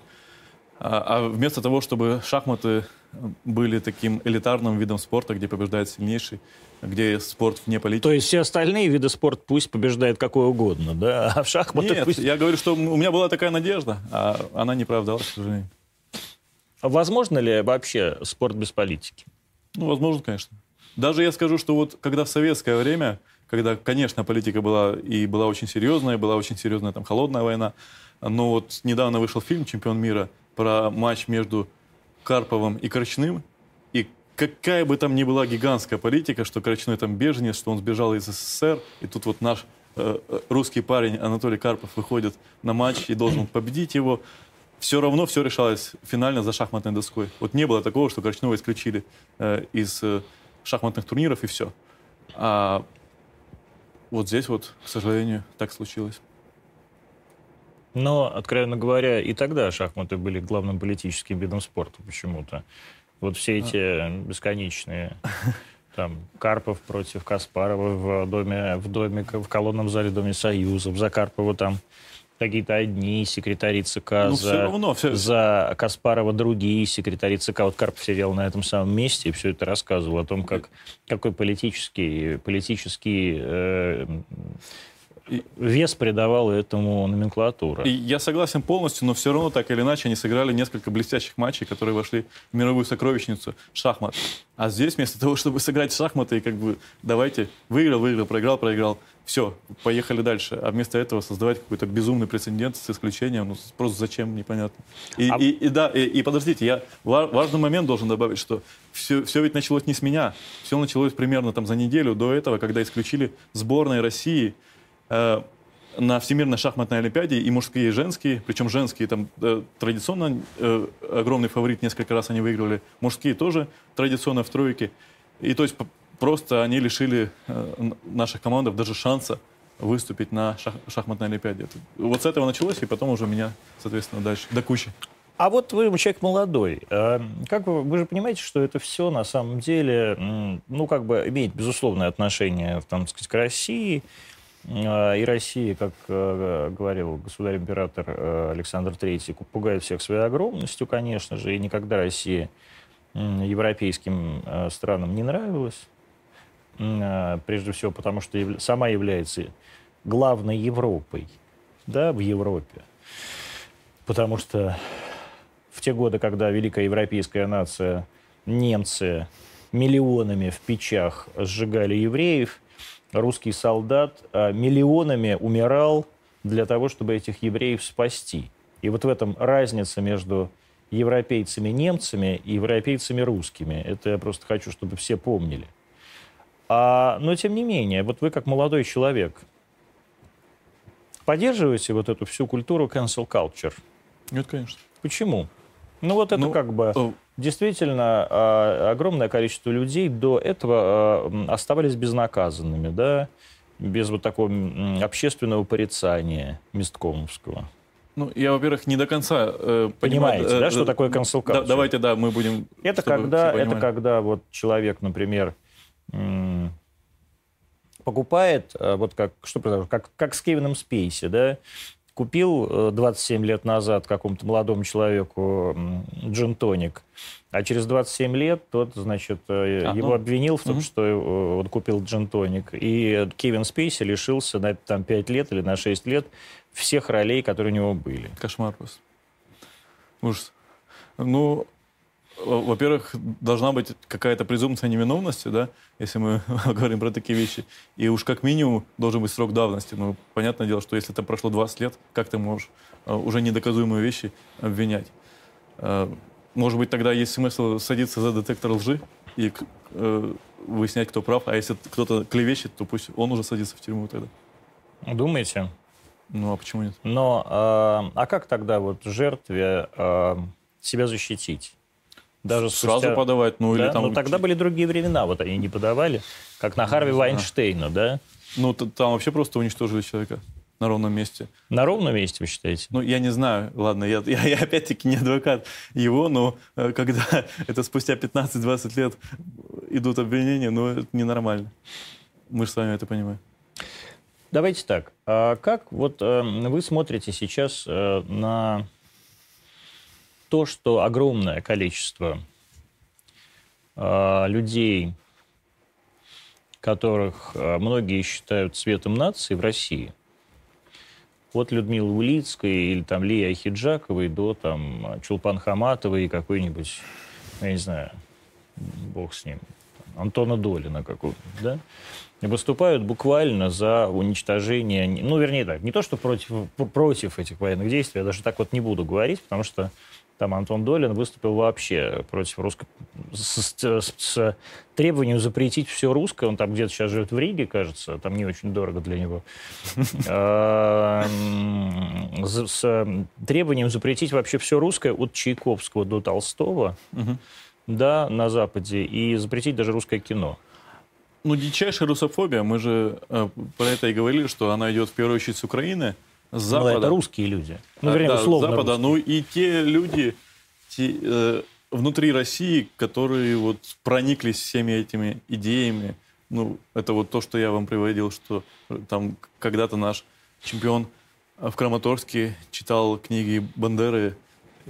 А, а вместо того, чтобы шахматы были таким элитарным видом спорта, где побеждает сильнейший, где спорт вне политики. То есть все остальные виды спорта пусть побеждает какой угодно, да? А в шахматах Нет, пусть... я говорю, что у меня была такая надежда, а она не оправдалась, к сожалению. Возможно ли вообще спорт без политики? Ну, возможно, конечно. Даже я скажу, что вот когда в советское время, когда, конечно, политика была и была очень серьезная, была очень серьезная там холодная война, но вот недавно вышел фильм «Чемпион мира» про матч между Карповым и Корчным, и какая бы там ни была гигантская политика, что Корчной там беженец, что он сбежал из СССР, и тут вот наш э, э, русский парень Анатолий Карпов выходит на матч и должен победить его, все равно все решалось финально за шахматной доской. Вот не было такого, что Корчного исключили э, из э, шахматных турниров и все. А вот здесь вот, к сожалению, так случилось. Но, откровенно говоря, и тогда шахматы были главным политическим видом спорта почему-то. Вот все эти а. бесконечные там Карпов против Каспарова в доме, в доме, в колонном зале Доме Союзов, за Карпова там какие-то одни секретари ЦК, ну, за, все равно, все... за Каспарова другие секретари ЦК. Вот Карпов сидел на этом самом месте и все это рассказывал о том, как, какой политический, политический э, вес придавал этому номенклатура. И я согласен полностью, но все равно так или иначе они сыграли несколько блестящих матчей, которые вошли в мировую сокровищницу шахмат. А здесь вместо того, чтобы сыграть в шахматы и как бы давайте выиграл, выиграл, проиграл, проиграл, все, поехали дальше. А вместо этого создавать какой-то безумный прецедент с исключением, ну просто зачем, непонятно. И, а... и, и да, и, и подождите, я важный момент должен добавить, что все, все ведь началось не с меня. Все началось примерно там за неделю до этого, когда исключили сборной России на Всемирной шахматной олимпиаде и мужские, и женские, причем женские там э, традиционно э, огромный фаворит, несколько раз они выигрывали, мужские тоже традиционно в тройке. И то есть просто они лишили э, наших командов даже шанса выступить на шах шахматной олимпиаде. Вот с этого началось, и потом уже меня, соответственно, дальше, до кучи. А вот вы человек молодой. Э, как вы, вы же понимаете, что это все на самом деле, ну, как бы имеет безусловное отношение, там, сказать, к России, и Россия, как э, говорил государь-император э, Александр III, пугает всех своей огромностью, конечно же, и никогда Россия европейским э, странам не нравилась. Прежде всего потому, что сама является главной Европой да, в Европе. Потому что в те годы, когда великая европейская нация, немцы миллионами в печах сжигали евреев – русский солдат а, миллионами умирал для того, чтобы этих евреев спасти. И вот в этом разница между европейцами-немцами и европейцами-русскими. Это я просто хочу, чтобы все помнили. А, но тем не менее, вот вы как молодой человек поддерживаете вот эту всю культуру cancel culture? Нет, конечно. Почему? Ну вот это ну, как бы... Э, действительно а, огромное количество людей до этого а, оставались безнаказанными, да, без вот такого общественного порицания месткомовского. Ну, я, во-первых, не до конца э, понимаете, понимаю, да, э, что такое консультация? Да, давайте, да, мы будем. Это когда, это когда вот человек, например, покупает, э, вот как что как как с Кевином Спейси, да, купил 27 э, лет назад какому-то молодому человеку джин-тоник, а через 27 лет тот, значит, э, а, его ну, обвинил в том, угу. что э, он купил джин-тоник. И Кевин Спейси лишился на там, 5 лет или на 6 лет всех ролей, которые у него были. Кошмар просто. Ужас. Ну, во-первых, должна быть какая-то презумпция невиновности, да, если мы говорим про такие вещи. И уж как минимум должен быть срок давности. Ну, понятное дело, что если это прошло 20 лет, как ты можешь э, уже недоказуемые вещи обвинять? Э, может быть, тогда есть смысл садиться за детектор лжи и э, выяснять, кто прав. А если кто-то клевещет, то пусть он уже садится в тюрьму тогда. Думаете? Ну, а почему нет? Но, э, а как тогда вот жертве э, себя защитить? Даже Сразу спустя... подавать, ну Да? или там... Но тогда были другие времена, вот они не подавали, как на Харви Вайнштейна, да? Ну, там вообще просто уничтожили человека на ровном месте. На ровном месте, вы считаете? Ну, я не знаю, ладно, я, я, я опять-таки не адвокат его, но э, когда это спустя 15-20 лет идут обвинения, ну, это ненормально. Мы же с вами это понимаем. Давайте так. А как вот э, вы смотрите сейчас э, на то, что огромное количество э, людей, которых э, многие считают цветом нации в России, от Людмилы Улицкой или там Лии Ахиджаковой до там Чулпан Хаматовой и какой-нибудь, я не знаю, бог с ним, Антона Долина какого да? Выступают буквально за уничтожение, ну, вернее так, не то, что против, против этих военных действий, я даже так вот не буду говорить, потому что там Антон Долин выступил вообще против русской... С, с- с требованием запретить все русское. Он там где-то сейчас живет в Риге, кажется. Там не очень дорого для него. М, з- С требованием запретить вообще все русское от Чайковского до Толстого, да, на Западе, и запретить даже русское кино. Ну, дичайшая русофобия, мы же э, про это и говорили, что она идет в первую очередь с Украины, Ну, Запада. это русские люди. Ну, А, вернее, да, условно Запада. русские. Ну и те люди те, э, внутри России, которые вот прониклись всеми этими идеями. Ну, это вот то, что я вам приводил, что э, там когда-то наш чемпион э, в Краматорске читал книги Бандеры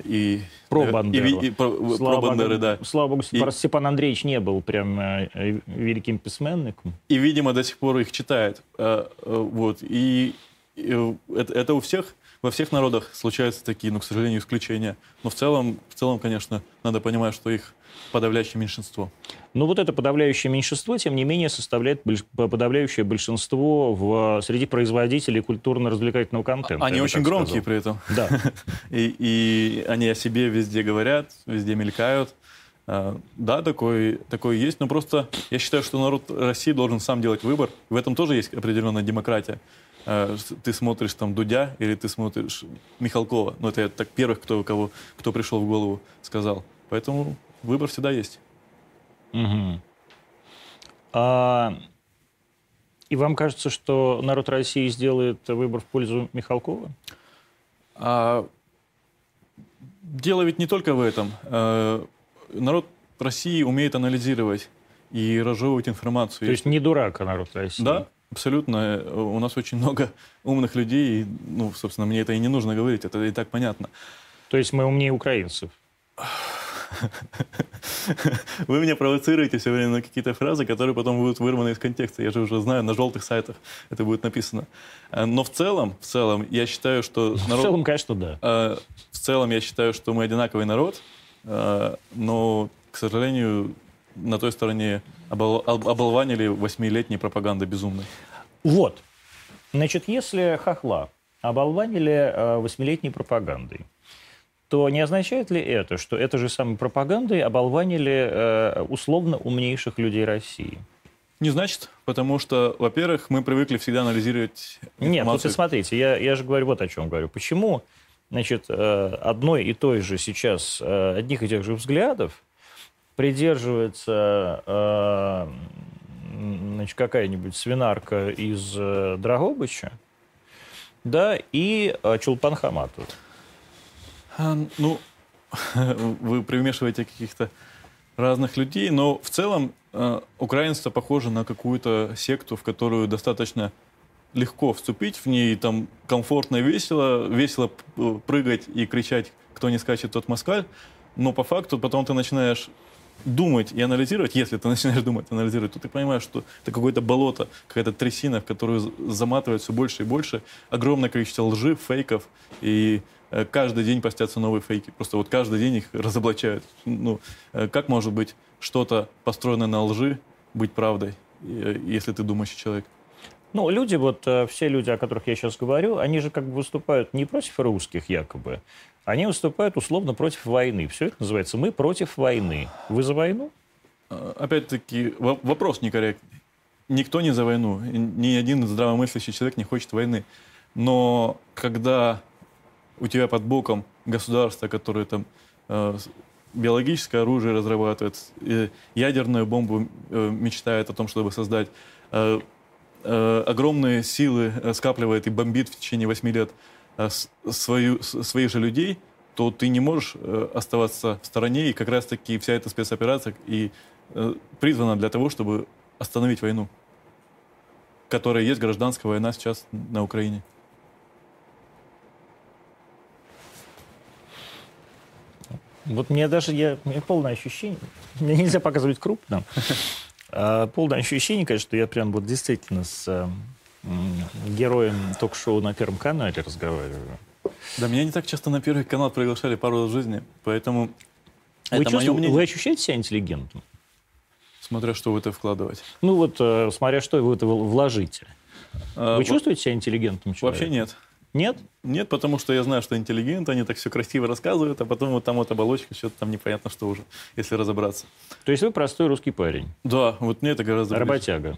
и... Про э, Бандеру. И, ви- и про, про Слава Бандеры, богу, да. Слава богу, И- Степан- Андреевич не был прям э, великим письменником. И, видимо, до сих пор их читает. Э, э, Вот. И это, это у всех, во всех народах случаются такие, но, к сожалению, исключения. Но в целом, в целом, конечно, надо понимать, что их подавляющее меньшинство. Но вот это подавляющее меньшинство, тем не менее, составляет подавляющее большинство в, среди производителей культурно-развлекательного контента. Они очень громкие сказал. при этом. Да. И, и они о себе везде говорят, везде мелькают. А, Да, такой, такой есть, но просто я считаю, что народ России должен сам делать выбор. В этом тоже есть определенная демократия. А, Ты смотришь там Дудя или ты смотришь Михалкова. Ну, это я так первых, кто, кого, кто пришел в голову, сказал. Поэтому выбор всегда есть. Мгм. А, и вам кажется, что народ России сделает выбор в пользу Михалкова? А дело ведь не только в этом. Э, Народ России умеет анализировать и разжевывать информацию. То есть не дурак, а народ России? Да, абсолютно. Э, У нас очень много умных людей. и, Ну, собственно, мне это и не нужно говорить, это и так понятно. То есть мы умнее украинцев? Вы меня провоцируете все время на какие-то фразы, которые потом будут вырваны из контекста. Я же уже знаю, на желтых сайтах это будет написано. Э, Но в целом, в целом, я считаю, что В народ... целом, конечно, да. Э, В целом, я считаю, что мы одинаковый народ, но, к сожалению, на той стороне обол- об- оболванили восьмилетней пропагандой безумной. Вот. Значит, если хохла оболванили э, восьмилетней пропагандой, то не означает ли это, что этой же самой пропагандой оболванили э, условно умнейших людей России? Не значит, потому что, во-первых, мы привыкли всегда анализировать Нет, вот информацию. смотрите, я, я же говорю вот о чем говорю. Почему, значит, э, одной и той же сейчас, э, одних и тех же взглядов придерживается э, значит, какая-нибудь свинарка из э, Драгобыча, да, и э, Чулпан Хаматов. Ну, вы примешиваете каких-то разных людей, но в целом украинство похоже на какую-то секту, в которую достаточно легко вступить в ней, там комфортно и весело, весело прыгать и кричать, кто не скачет, тот москаль, но по факту потом ты начинаешь думать и анализировать, если ты начинаешь думать анализировать, то ты понимаешь, что это какое-то болото, какая-то трясина, в которую з- заматывает все больше и больше, огромное количество лжи, фейков, и э, каждый день постятся новые фейки. Просто вот каждый день их разоблачают. Ну, э, как может быть что-то построенное на лжи быть правдой, э, если ты думающий человек? Ну, люди, вот э, все люди, о которых я сейчас говорю, они же как бы выступают не против русских якобы, они выступают условно против войны. Все это называется «мы против войны». Вы за войну? Э, Опять-таки, во- вопрос некорректный. Никто не за войну. Ни один здравомыслящий человек не хочет войны. Но когда у тебя под боком государство, которое там э, биологическое оружие разрабатывает, э, ядерную бомбу мечтает о том, чтобы создать, э, огромные силы э, скапливает и бомбит в течение 8 лет э, свою, своих же людей, то ты не можешь э, оставаться в стороне, и как раз-таки вся эта спецоперация и э, призвана для того, чтобы остановить войну, которая есть гражданская война сейчас на Украине. Вот мне даже, я, у меня полное ощущение, мне нельзя показывать крупно, полное ощущение, конечно, что я прям вот действительно с э, героем ток-шоу на Первом канале разговариваю. Да, меня не так часто на Первый канал приглашали пару раз в жизни, поэтому Вы, это мнение, вы ощущаете себя интеллигентом? смотря что в это вкладывать. Ну вот, э, смотря что вы это вложите. А, Вы во- чувствуете себя интеллигентным человеком? Вообще нет. Нет? Нет, потому что я знаю, что интеллигенты, они так все красиво рассказывают, а потом вот там вот оболочка, что-то там непонятно что уже, если разобраться. То есть вы простой русский парень, Да, вот мне это гораздо ближе. работяга.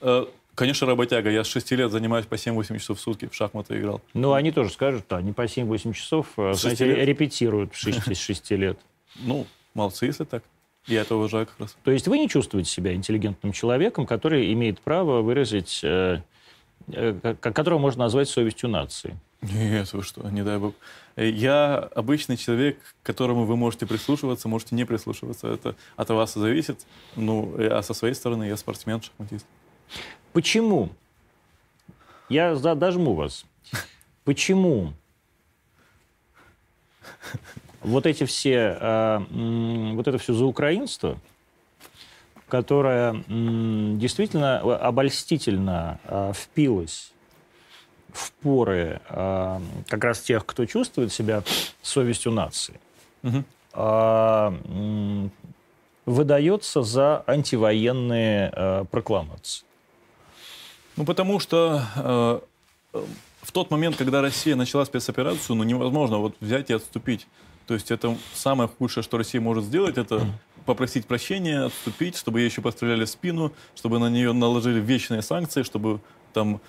Э, Конечно, работяга. Я с 6 лет занимаюсь по 7-8 часов в сутки, в шахматы играл. Ну, они тоже скажут, да, они по 7-8 часов, С знаете, лет? репетируют с 6, с 6 лет. Ну, молодцы, если так. Я это уважаю как раз. То есть вы не чувствуете себя интеллигентным человеком, который имеет право выразить, э, которого можно назвать совестью нации. Нет, вы что, не дай бог. Э, Я обычный человек, к которому вы можете прислушиваться, можете не прислушиваться. Это от вас зависит. Ну, э, а со своей стороны я спортсмен, шахматист. Почему? Я за- дожму вас. Почему вот эти все, э, вот это все заукраинство, которое м, действительно обольстительно э, впилось в поры э, как раз тех, кто чувствует себя совестью нации, а, м, выдается за антивоенные э, прокламации. Ну, потому что э, в тот момент, когда Россия начала спецоперацию, ну, невозможно вот взять и отступить. То есть это самое худшее, что Россия может сделать, это попросить прощения, отступить, чтобы ей еще постреляли в спину, чтобы на нее наложили вечные санкции, чтобы там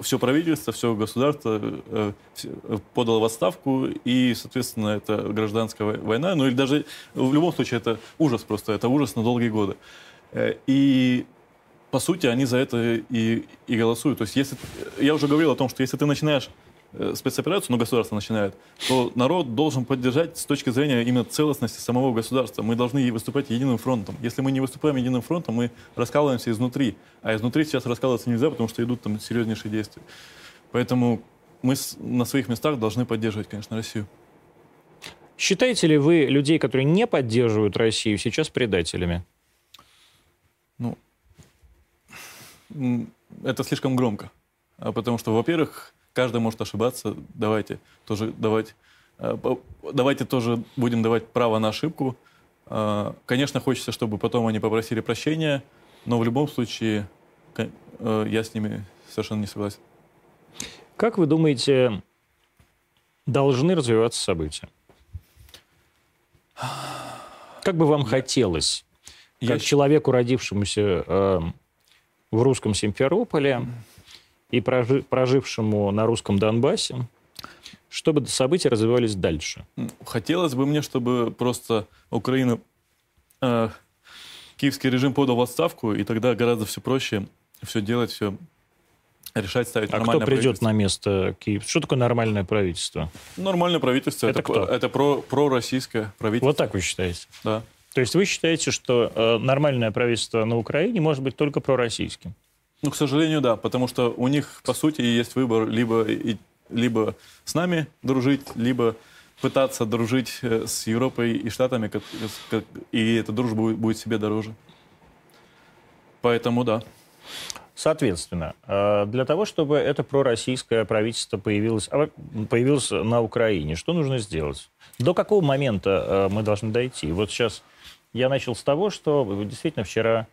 все правительство, все государство э, э, подало в отставку, и, соответственно, это гражданская вой- война. Ну или даже в любом случае это ужас просто, это ужас на долгие годы. Э, И по сути, они за это и, и голосуют. То есть, если я уже говорил о том, что если ты начинаешь э, спецоперацию, ну, государство начинает, то народ должен поддержать с точки зрения именно целостности самого государства. Мы должны выступать единым фронтом. Если мы не выступаем единым фронтом, мы раскалываемся изнутри. А изнутри сейчас раскалываться нельзя, потому что идут там серьезнейшие действия. Поэтому мы на своих местах должны поддерживать, конечно, Россию. Считаете ли вы людей, которые не поддерживают Россию, сейчас предателями? Ну, это слишком громко. А Потому что, во-первых, каждый может ошибаться. Давайте тоже давать, э, давайте тоже будем давать право на ошибку. А, Конечно, хочется, чтобы потом они попросили прощения, но в любом случае э, я с ними совершенно не согласен. Как вы думаете, должны развиваться события? Как бы вам хотелось, Я как человеку, родившемуся э, в русском Симферополе и прожи- прожившему на русском Донбассе, чтобы события развивались дальше? Хотелось бы мне, чтобы просто Украина, э, киевский режим подал в отставку, и тогда гораздо все проще все делать, все решать, ставить А кто придет на место Киева? Что такое нормальное правительство? Нормальное правительство. Это Это, кто? это про, пророссийское правительство. Вот так вы считаете? Да. То есть вы считаете, что э, нормальное правительство на Украине может быть только пророссийским? Ну, к сожалению, да, потому что у них, по сути, есть выбор либо, и- либо с нами дружить, либо пытаться дружить э, с Европой и Штатами, как- как- и эта дружба будет, будет себе дороже. Поэтому да. Соответственно, э, для того, чтобы это пророссийское правительство появилось, а, появилось на Украине, что нужно сделать? До какого момента э, мы должны дойти? Вот сейчас я начал с того, что действительно вчера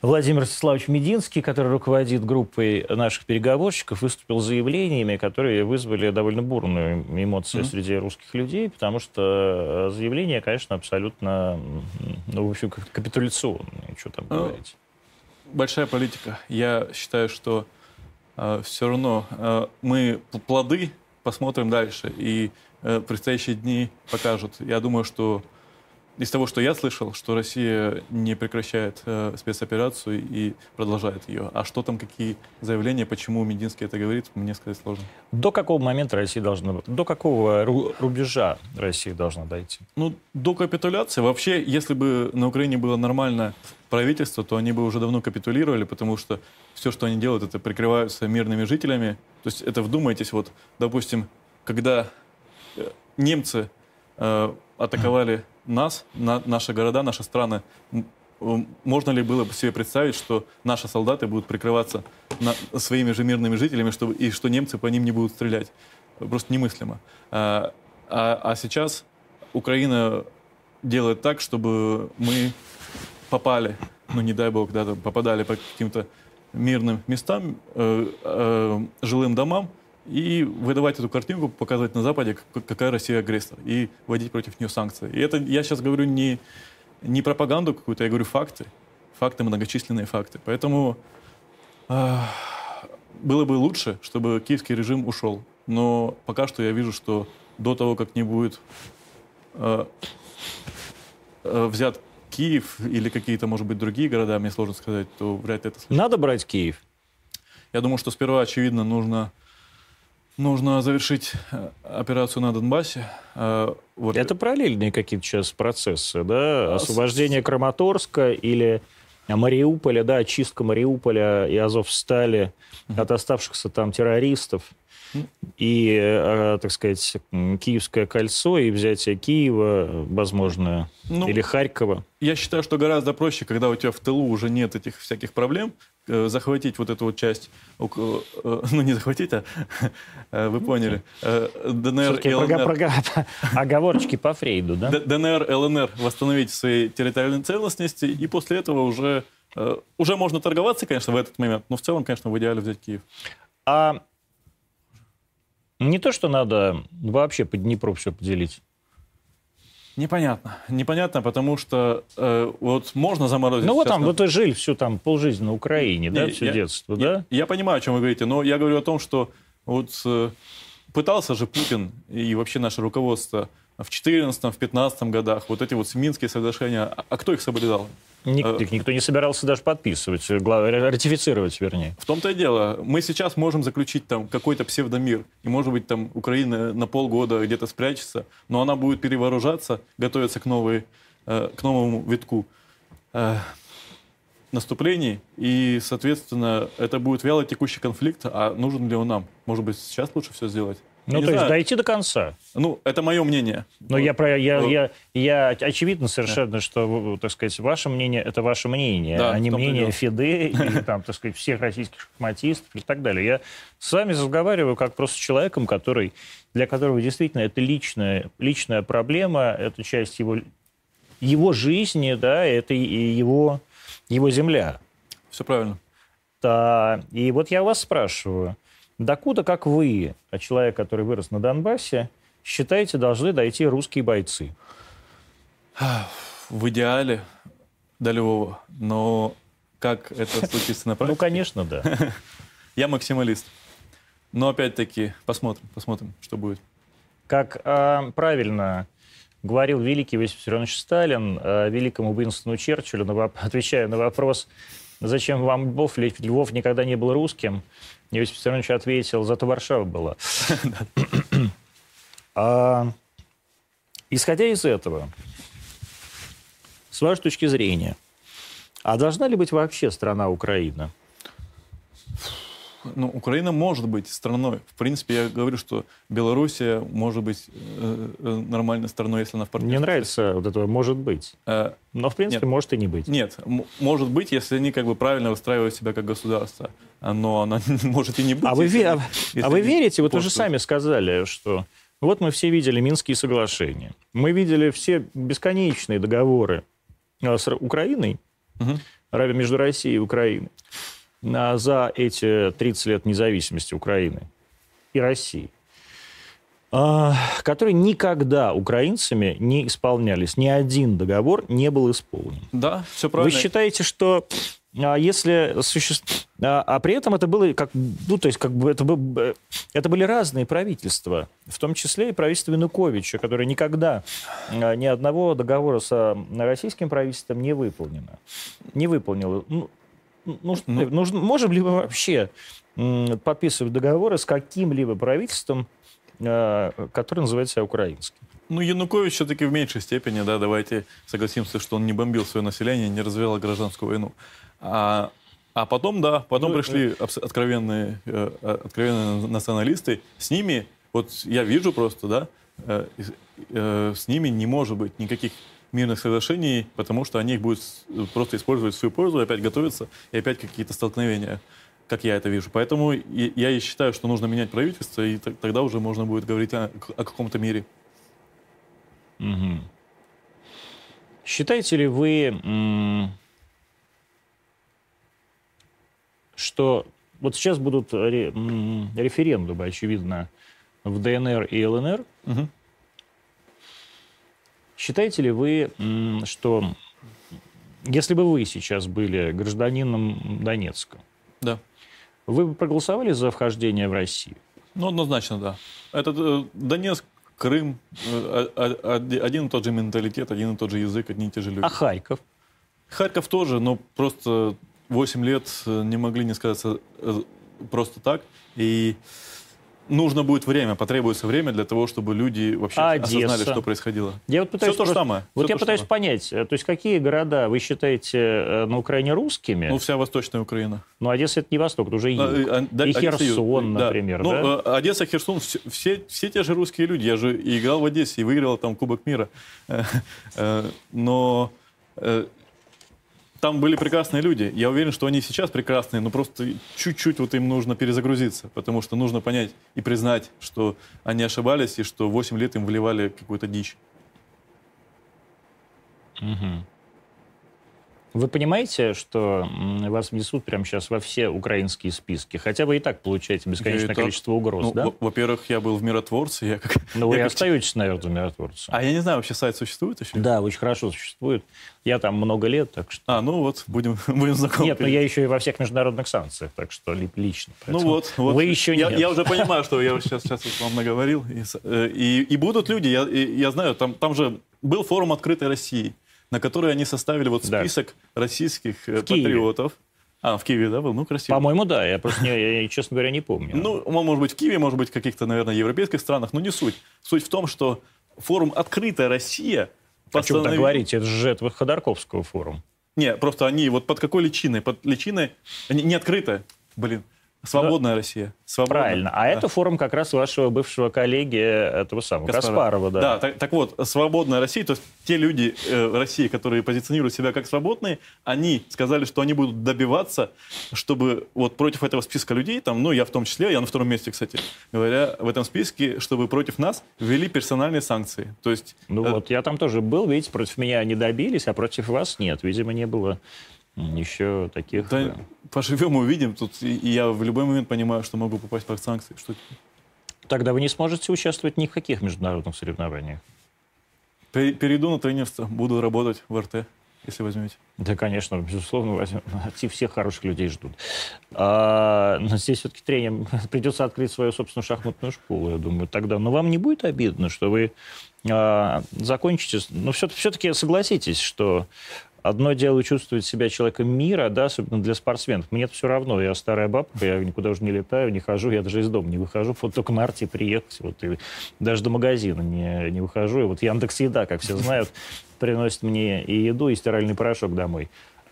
Владимир Ростиславович Мединский, который руководит группой наших переговорщиков, выступил с заявлениями, которые вызвали довольно бурную эмоцию Мгм. среди русских людей, потому что э, заявления, конечно, абсолютно, ну, в общем, как- капитуляционные, что там Ну, говорить. Большая политика. Я считаю, что все равно э, мы плоды посмотрим дальше. И э, предстоящие дни покажут. Я думаю, что из того, что я слышал, что Россия не прекращает э, спецоперацию и продолжает ее. А что там, какие заявления, почему Мединский это говорит, мне сказать сложно. До какого момента Россия должна... До какого рубежа Россия должна дойти? Ну, до капитуляции. Вообще, если бы на Украине было нормальное правительство, то они бы уже давно капитулировали, потому что все, что они делают, это прикрываются мирными жителями. То есть это вдумайтесь, вот, допустим, когда э, немцы э, атаковали нас, на, наши города, наши страны, можно ли было бы себе представить, что наши солдаты будут прикрываться на, своими же мирными жителями, чтобы, и что немцы по ним не будут стрелять? Просто немыслимо. А, а, а сейчас Украина делает так, чтобы мы попали, ну не дай бог, да, попадали по каким-то мирным местам, э, э, жилым домам, и выдавать эту картинку, показывать на Западе, какая Россия агрессор, и вводить против нее санкции. И это я сейчас говорю не, не пропаганду какую-то, я говорю факты. Факты, многочисленные факты. Поэтому э, было бы лучше, чтобы киевский режим ушел. Но пока что я вижу, что до того, как не будет э, э, взят Киев или какие-то, может быть, другие города, мне сложно сказать, то вряд ли это случится. Надо брать Киев? Я думаю, что сперва, очевидно, нужно Нужно завершить э, операцию на Донбассе. Э, вот. Это параллельные какие-то сейчас процессы, да? А Освобождение Краматорска или Мариуполя, да, очистка Мариуполя и Азовстали mm-hmm. от оставшихся там террористов и, э, так сказать, Киевское кольцо и взятие Киева, возможно, ну, или Харькова. Я считаю, что гораздо проще, когда у тебя в тылу уже нет этих всяких проблем, э, захватить вот эту вот часть, э, ну не захватить, а вы поняли, ДНР и ЛНР. Прога, оговорочки по Фрейду, да? ДНР, ЛНР восстановить свои территориальные целостности, и после этого уже, уже можно торговаться, конечно, в этот момент, но в целом, конечно, в идеале взять Киев. А не то, что надо вообще по Днепру все поделить. Непонятно. Непонятно, потому что э, вот можно заморозить... Ну вот там, вот вы жили всю там полжизни на Украине, не, да, все я, детство, я, да? Я понимаю, о чем вы говорите, но я говорю о том, что вот э, пытался же Путин и вообще наше руководство в 2014, в 2015 годах, вот эти вот Минские соглашения, а, а кто их соблюдал? Ник, э, никто не собирался даже подписывать, э, ратифицировать, вернее. В том-то и дело. Мы сейчас можем заключить там какой-то псевдомир, и, может быть, там Украина на полгода где-то спрячется, но она будет перевооружаться, готовиться к, новой, э, к новому витку наступлений, и, соответственно, это будет вяло текущий конфликт, а нужен ли он нам? Может быть, сейчас лучше все сделать? Ну, то знаю. есть дойти до конца. Ну, это мое мнение. Но вот. я, про, я, ну. я, я очевидно совершенно, да. что, так сказать, ваше мнение – это ваше мнение, да, а не мнение ФИДЕ или, там, так сказать, всех российских шахматистов и так далее. Я с вами разговариваю как просто человеком, который, для которого действительно это личная, личная проблема, это часть его, его жизни, да, это его, его земля. Все правильно. Да, и вот я вас спрашиваю – Докуда, как вы, а человек, который вырос на Донбассе, считаете, должны дойти русские бойцы? В идеале до Львова, но как это случится на практике? Ну, конечно, да. Я максималист. Но опять-таки, посмотрим, посмотрим, что будет. Как э, правильно говорил великий Иосиф Виссарионович Сталин э, великому Уинстону Черчиллю, на, отвечая на вопрос, зачем вам Львов, ведь Львов никогда не был русским, Иосиф Виссарионович ответил, зато Варшава была. а, исходя из этого, с вашей точки зрения, а должна ли быть вообще страна Украина? Ну, Украина может быть страной. В принципе, я говорю, что Белоруссия может быть э, э нормальной страной, если она в партнерстве. Мне нравится вот это «может быть». Э, Но, в принципе, нет, может и не быть. Нет, может быть, если они как бы правильно выстраивают себя как государство. Но она может и не быть. А вы, если, а, если а вы верите? Вот вы же сами сказали, что вот мы все видели Минские соглашения. Мы видели все бесконечные договоры э, с Украиной, угу. между Россией и Украиной за эти 30 лет независимости Украины и России, а, которые никогда украинцами не исполнялись. Ни один договор не был исполнен. Да, все правильно. Вы считаете, что а если существ... а, а при этом это было как, ну, то есть как бы это, бы, это были разные правительства, в том числе и правительство Януковича, которое никогда ни одного договора с российским правительством не выполнено. Не выполнило. Ну, нужно, ну, нужно, можем ли мы вообще подписывать договоры с каким-либо правительством, а, которое называет себя украинским? Ну, Янукович все-таки в меньшей степени, да, давайте согласимся, что он не бомбил свое население, не развивал гражданскую войну. А, а потом, да, потом ну, пришли э... откровенные, э, э, откровенные националисты. С ними, вот я вижу просто, да, э, э, с ними не может быть никаких мирных соглашений, потому что они их будут просто использовать в свою пользу, и опять готовиться, и опять какие-то столкновения, как я это вижу. Поэтому я и считаю, что нужно менять правительство, и тогда уже можно будет говорить о, о каком-то мире. Угу. Считаете ли вы что вот сейчас будут референдумы, очевидно, в ДНР и ЛНР. Угу. Считаете ли вы, что если бы вы сейчас были гражданином Донецка, да. вы бы проголосовали за вхождение в Россию? Ну, однозначно, да. Это э, Донецк, Крым, э, один и тот же менталитет, один и тот же язык, одни и те же люди. А Харьков? Харьков тоже, но просто 8 лет э, не могли не сказаться просто так. И нужно будет время, потребуется время для того, чтобы люди вообще а осознали, что происходило. Я вот пытаюсь Все то же самое. Вот Все я пытаюсь самое. понять, э, то есть какие города вы считаете на Украине русскими? Ну, вся Восточная Украина. Ну, Одесса это не Восток, это уже юг. А, а, и Херсон, да. например, ну, да? Одесса, Херсон, все, все, все те же русские люди. Я же играл в Одессе и выиграл там Кубок мира. Но там были прекрасные люди. Я уверен, что они сейчас прекрасные, но просто чуть-чуть вот им нужно перезагрузиться, потому что нужно понять и признать, что они ошибались и что 8 лет им вливали какую-то дичь. Угу. Вы понимаете, что вас внесут прямо сейчас во все украинские списки? Хотя вы и так получаете бесконечное количество угроз, ну, да? Во-первых, я был в миротворце. Я как, ну, вы я остаетесь, как... наверное, в миротворце. А я не знаю, вообще сайт существует еще? Да, очень хорошо существует. Я там много лет, так что... А, ну вот, будем, будем знакомы. Нет, но я еще и во всех международных санкциях, так что лично. Ну вот, вот. Вы еще я, нет. Я уже понимаю, что я сейчас, сейчас вам наговорил. И, э, и, и будут люди, я, я знаю, там, там же был форум «Открытой России» на который они составили вот список да. российских э, в патриотов. Киеве. А, в Киеве, да, был? Ну, красиво. По-моему, да. Я просто, не, я, честно говоря, не помню. Ну, может быть, в Киеве, может быть, в каких-то, наверное, европейских странах, но не суть. Суть в том, что форум «Открытая Россия» постановил... О чем так говорите? Это же этого Ходорковского форум. Не, просто они вот под какой личиной? Под личиной... Не, не открытая, блин. Свободная да. Россия. Свободная. Правильно. А да. это форум как раз вашего бывшего коллеги, этого самого, Каспарова, Каспарова да. Да, так, так вот, свободная Россия, то есть те люди э, России, которые позиционируют себя как свободные, они сказали, что они будут добиваться, чтобы вот против этого списка людей, там, ну, я в том числе, я на втором месте, кстати говоря, в этом списке, чтобы против нас ввели персональные санкции. То есть... Ну э... вот, я там тоже был, видите, против меня они добились, а против вас нет. Видимо, не было еще таких... Да, поживем и увидим. Тут я в любой момент понимаю, что могу попасть под санкции. Что... Тогда вы не сможете участвовать ни в каких международных соревнованиях. Перейду на тренерство, буду работать в РТ, если возьмете. Да, конечно, безусловно, возьмем. Всех хороших людей ждут. А, но здесь все-таки тренер придется открыть свою собственную шахматную школу, я думаю, тогда. Но вам не будет обидно, что вы а, закончите... Но все, все-таки согласитесь, что Одно дело чувствовать себя человеком мира, да, особенно для спортсменов. Мне это все равно. Я старая бабка, я никуда уже не летаю, не хожу, я даже из дома не выхожу. Вот только на арте приехать, вот, и даже до магазина не, не выхожу. И вот Яндекс Еда, как все знают, приносит мне и еду, и стиральный порошок домой.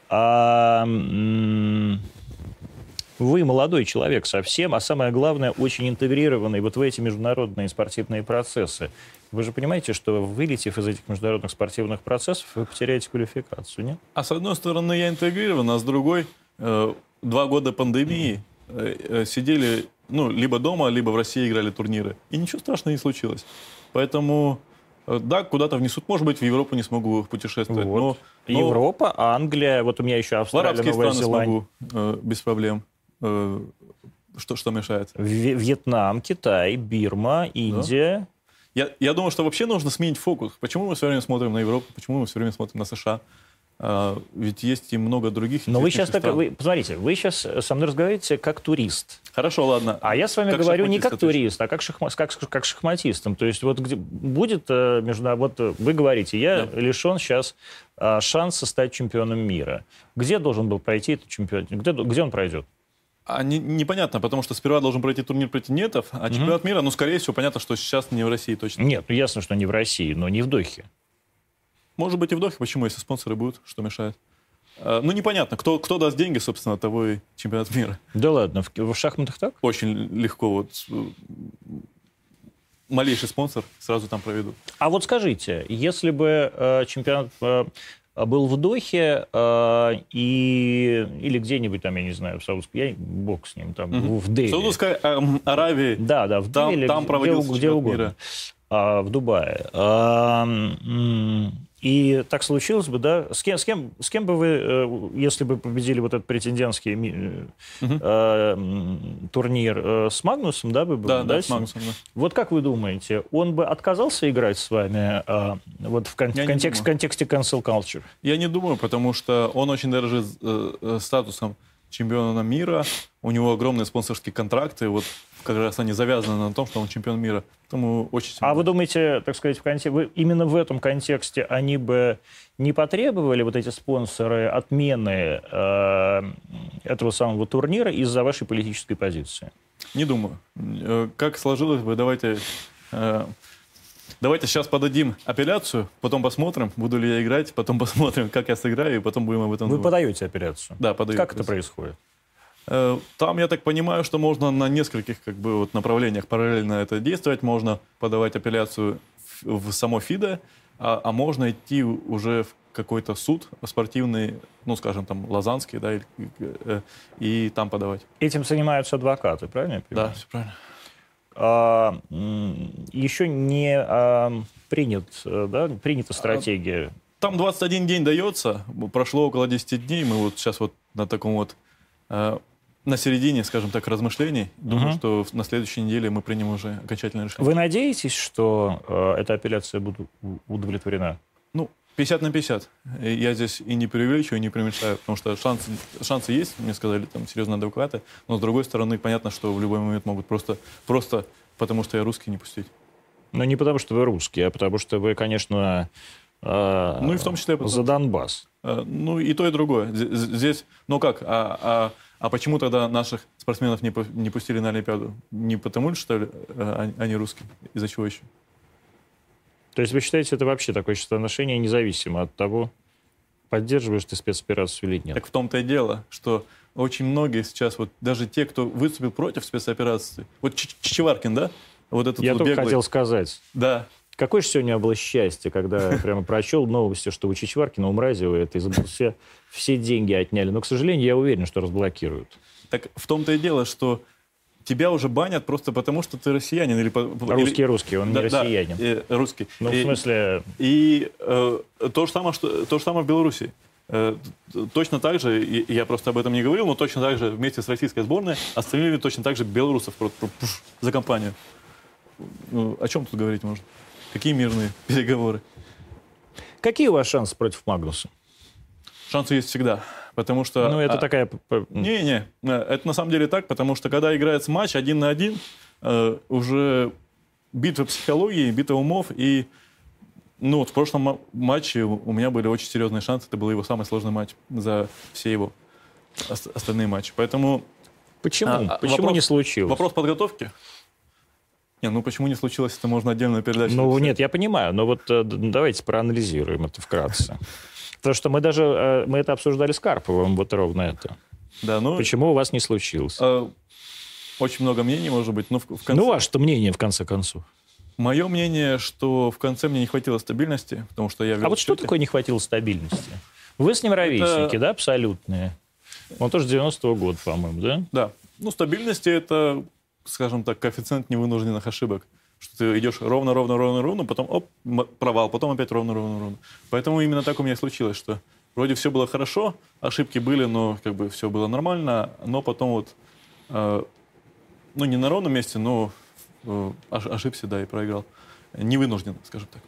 А, вы молодой человек совсем, а самое главное, очень интегрированный вот в эти международные спортивные процессы. Вы же понимаете, что вылетев из этих международных спортивных процессов, вы потеряете квалификацию, нет? А с одной стороны я интегрирован, а с другой э, два года пандемии э, э, сидели ну, либо дома, либо в России играли турниры. И ничего страшного не случилось. Поэтому, да, куда-то внесут. Может быть, в Европу не смогу путешествовать. Вот. Но, но... Европа, Англия, вот у меня еще Австралия, арабские Новая страны смогу э, без проблем. Э, что, что мешает? Вьетнам, Китай, Бирма, Индия. Да? Я, я думаю, что вообще нужно сменить фокус. Почему мы все время смотрим на Европу? Почему мы все время смотрим на США? А, ведь есть и много других Но вы сейчас интересных так, стран. вы, посмотрите, вы сейчас со мной разговариваете как турист. Хорошо, ладно. А я с вами Как говорю не как турист, а как, шахма- как, как шахматистом. То есть вот где будет э, между... Вот э, вы говорите, я Да. лишен сейчас а, шанса стать чемпионом мира. Где должен был пройти этот чемпион? Где, где он пройдет? А не- непонятно, потому что сперва должен пройти турнир претендентов, а чемпионат мира, ну, скорее всего, понятно, что сейчас не в России точно. Нет, ну ясно, что не в России, но не в Дохе. Может быть, и в Дохе, почему, если спонсоры будут, что мешает? А, Ну, непонятно, кто, кто даст деньги, собственно, того и чемпионат мира. Да ладно, в, в шахматах так? Очень легко, вот малейший спонсор сразу там проведут. А вот скажите, если бы э, чемпионат э, был в Дохе э, и или где-нибудь там, я не знаю, в Саудовской, я бог с ним там в Дели. В Саудовской эм, Аравии Да, да, в Там- Дели, там где, проводился где чемпионат угодно. мира. А, в Дубае. А, и так случилось бы, да? С кем, с кем, с кем бы вы, э, если бы победили вот этот претендентский ми- э, э, турнир э, с Магнусом, да, бы был? Да, да, с? Магнусом, да. Вот как вы думаете, он бы отказался играть с вами а, вот в, кон- в контекст- в контексте cancel culture? Я не думаю, потому что он очень дорожит э, э, статусом чемпиона мира. У него огромные спонсорские контракты. Вот как раз они завязаны на том, что он чемпион мира. Поэтому очень А вы думаете, так сказать, в конте... вы именно в этом контексте они бы не потребовали, вот эти спонсоры, отмены э, этого самого турнира из-за вашей политической позиции? Не думаю. Э, Как сложилось бы, давайте... э, Давайте сейчас подадим апелляцию, потом посмотрим, буду ли я играть, потом посмотрим, как я сыграю, и потом будем об этом Вы думать. подаете апелляцию? Да, подаю. Как это происходит? Э, Там, я так понимаю, что можно на нескольких как бы, вот, направлениях параллельно это действовать. Можно подавать апелляцию в, само ФИДе, а, а можно идти уже в какой-то суд спортивный, ну, скажем, там, Лазанский, да, и, э, и там подавать. Этим занимаются адвокаты, правильно я Да, все правильно. А, еще не а, принят, да, принята стратегия. Там 21 день дается, прошло около 10 дней, мы вот сейчас вот на таком вот, э, на середине, скажем так, размышлений. Думаю, Мгм. что на следующей неделе мы примем уже окончательное решение. Вы надеетесь, что э, эта апелляция будет удовлетворена? Ну, 50 на 50. И Я здесь и не преувеличиваю, и не преуменьшаю, потому что шансы, шансы есть, мне сказали там серьезные адвокаты, но с другой стороны, понятно, что в любой момент могут просто, просто потому что я русский, не пустить. Но не потому, что вы русский, а потому что вы, конечно, э, Ну и в том числе за Донбасс. Э, Ну, и то, и другое. Здесь, ну как, а, а, а почему тогда наших спортсменов не, не пустили на Олимпиаду? Не потому ли, что ли, э, они, русские? Из-за чего еще? То есть вы считаете, это вообще такое отношение независимо от того, поддерживаешь ты спецоперацию или нет? Так в том-то и дело, что очень многие сейчас, вот даже те, кто выступил против спецоперации, вот Чичеваркин, да? Вот этот Я вот только беглый. хотел сказать, Да, какое же сегодня было счастье, когда я прямо прочел новости, что у Чичваркина, у Мразева это из все, все деньги отняли. Но, к сожалению, я уверен, что разблокируют. Так в том-то и дело, что тебя уже банят просто потому, что ты россиянин. Или, Русский или- русский, он Да, не да, россиянин. э, русский. Ну, в И- смысле, И э, то, же самое, что, то же самое в Беларуси. Э, точно так же, и- я просто об этом не говорил, но точно так же вместе с российской сборной остановили точно так же белорусов просто пу- пуш, за компанию. Ну, о чем тут говорить можно? Какие мирные переговоры? какие у вас шансы против Магнуса? Шансы есть всегда. Потому что... Ну, это а, такая... Не-не, э, это на самом деле так, потому что когда играется матч один на один, э, уже битва психологии, битва умов, и ну, вот в прошлом ма- матче у меня были очень серьезные шансы, это был его самый сложный матч за все его ос- остальные матчи. Поэтому Почему? А, Почему вопрос- не случилось? вопрос подготовки. Не, ну почему не случилось, это можно отдельно передать. Ну, нет, я понимаю, но вот э, давайте проанализируем это вкратце. Потому что мы даже, э, мы это обсуждали с Карповым, вот ровно это. Да, ну, Почему у вас не случилось? э, очень много мнений, может быть, но в, в конце... Ну, ваше-то мнение, в конце концов. Мое мнение, что в конце мне не хватило стабильности, потому что я... А вот что такое не хватило стабильности? Вы с ним ровесники, да, абсолютные? Он тоже 90-го года, по-моему, да? Да. Ну, стабильности это, скажем так, коэффициент невынужденных ошибок. Что ты идешь ровно, ровно, ровно, ровно, потом оп, провал, потом опять ровно, ровно, ровно. Поэтому именно так у меня случилось, что вроде все было хорошо, ошибки были, но как бы все было нормально, но потом вот, э, ну, не на ровном месте, но э, ош- ошибся, да, и проиграл. Невынужденно, скажем так.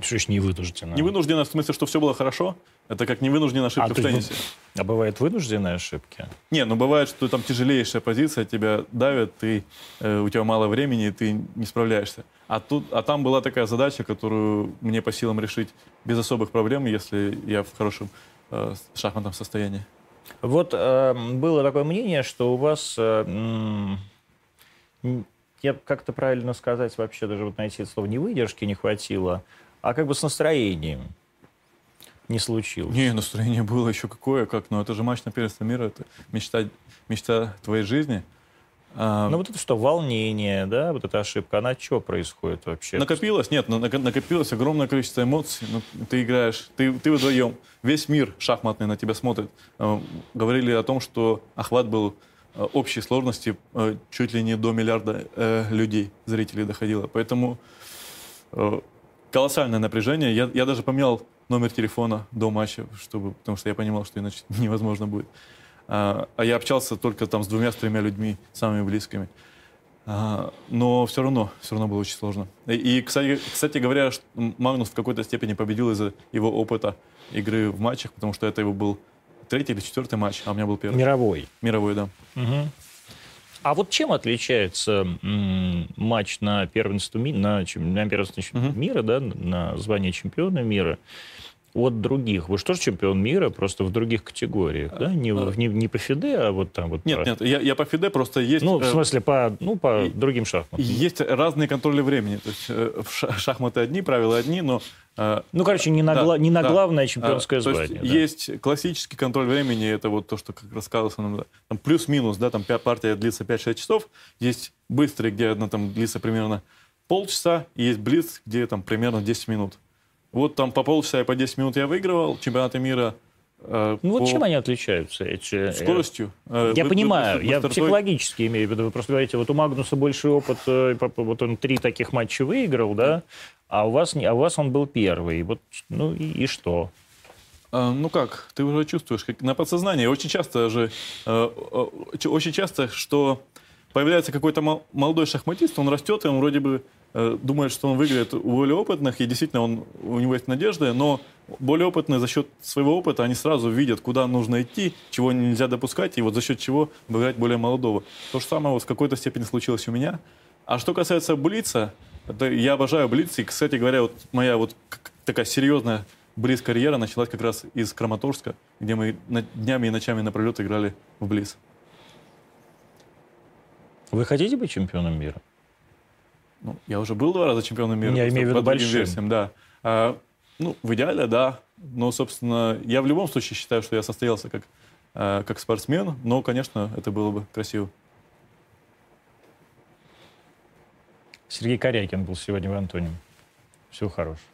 Что ж не вынужденно? Не вынужденно в смысле, что все было хорошо. Это как невынужденная ошибка А, в теннисе. А бывают вынужденные ошибки? Не, ну бывает, что там тяжелейшая позиция, тебя давят, ты, э, у тебя мало времени, и ты не справляешься. А, тут, а там была такая задача, которую мне по силам решить без особых проблем, если я в хорошем э, шахматном состоянии. Вот э, было такое мнение, что у вас, э, я как-то правильно сказать, вообще даже вот найти это слово, не выдержки не хватило, а как бы с настроением не случилось. Не, настроение было еще какое, как, ну это же матч на первенство мира, это мечта, мечта твоей жизни. А, Ну вот это что, волнение, да, вот эта ошибка, она что происходит вообще? Накопилось, нет, ну, нако- накопилось огромное количество эмоций. Ну, ты играешь, ты, ты вдвоем, весь мир шахматный на тебя смотрит. Э, говорили о том, что охват был э, общей сложности э, чуть ли не до миллиарда э, людей, зрителей доходило. Поэтому колоссальное напряжение. Я, я даже поменял номер телефона до матча, чтобы, потому что я понимал, что иначе невозможно будет. А, а я общался только там с двумя, с тремя людьми, самыми близкими. А, но все равно, все равно было очень сложно. И, и, кстати, кстати говоря, Магнус в какой-то степени победил из-за его опыта игры в матчах, потому что это его был третий или четвертый матч, а у меня был первый. Мировой. Мировой, да. Мгм. А вот чем отличается матч на первенство, на, на первенство мира, да, на звание чемпиона мира от других? Вы что же чемпион мира, просто в других категориях, да? Не, в- не, не по ФИДЕ, а вот там вот... Нет, по- нет, я, я по ФИДЕ просто есть... Ну, в э, смысле, по, ну, по и- другим шахматам. Есть разные контроли времени. То есть э, в шахматы одни, правила одни, но... э, Ну, короче, не на, Да, гла- не на да. главное чемпионское А, то звание. есть да. есть классический контроль времени, это вот то, что как рассказывался нам, там плюс-минус, да, там партия длится 5-6 часов, есть быстрый, где она там длится примерно полчаса, и есть блиц, где там примерно 10 минут. Вот там по полчаса и по 10 минут я выигрывал чемпионаты мира э, Ну, вот по чем они отличаются, эти... э, скоростью. э, Я вы- понимаю, вы- я быстротой. психологически имею в виду. Вы просто говорите, вот у Магнуса больший опыт, э, вот он три таких матча выиграл, да, а у вас, не, а у вас он был первый. Вот, ну и, и что? Ну как, ты уже чувствуешь, как на подсознании. Очень часто же, очень часто, что появляется какой-то мол- молодой шахматист, он растет, и он вроде бы э, думает, что он выиграет у более опытных, и действительно он, у него есть надежда, но более опытные за счет своего опыта, они сразу видят, куда нужно идти, чего нельзя допускать, и вот за счет чего обыграть более молодого. То же самое вот в какой-то степени случилось у меня. А что касается Блица, это я обожаю Блиц, и, кстати говоря, вот моя вот такая серьезная Блиц карьера началась как раз из Краматорска, где мы днями и ночами напролет играли в Блиц. Вы хотите быть чемпионом мира? Ну, я уже был два раза чемпионом мира. Я имею в виду большим. версиям, да. А, ну, в идеале, да. Но, собственно, я в любом случае считаю, что я состоялся как, а, как спортсмен, но, конечно, это было бы красиво. Сергей Корякин был сегодня в Антоне. Всего хорошего.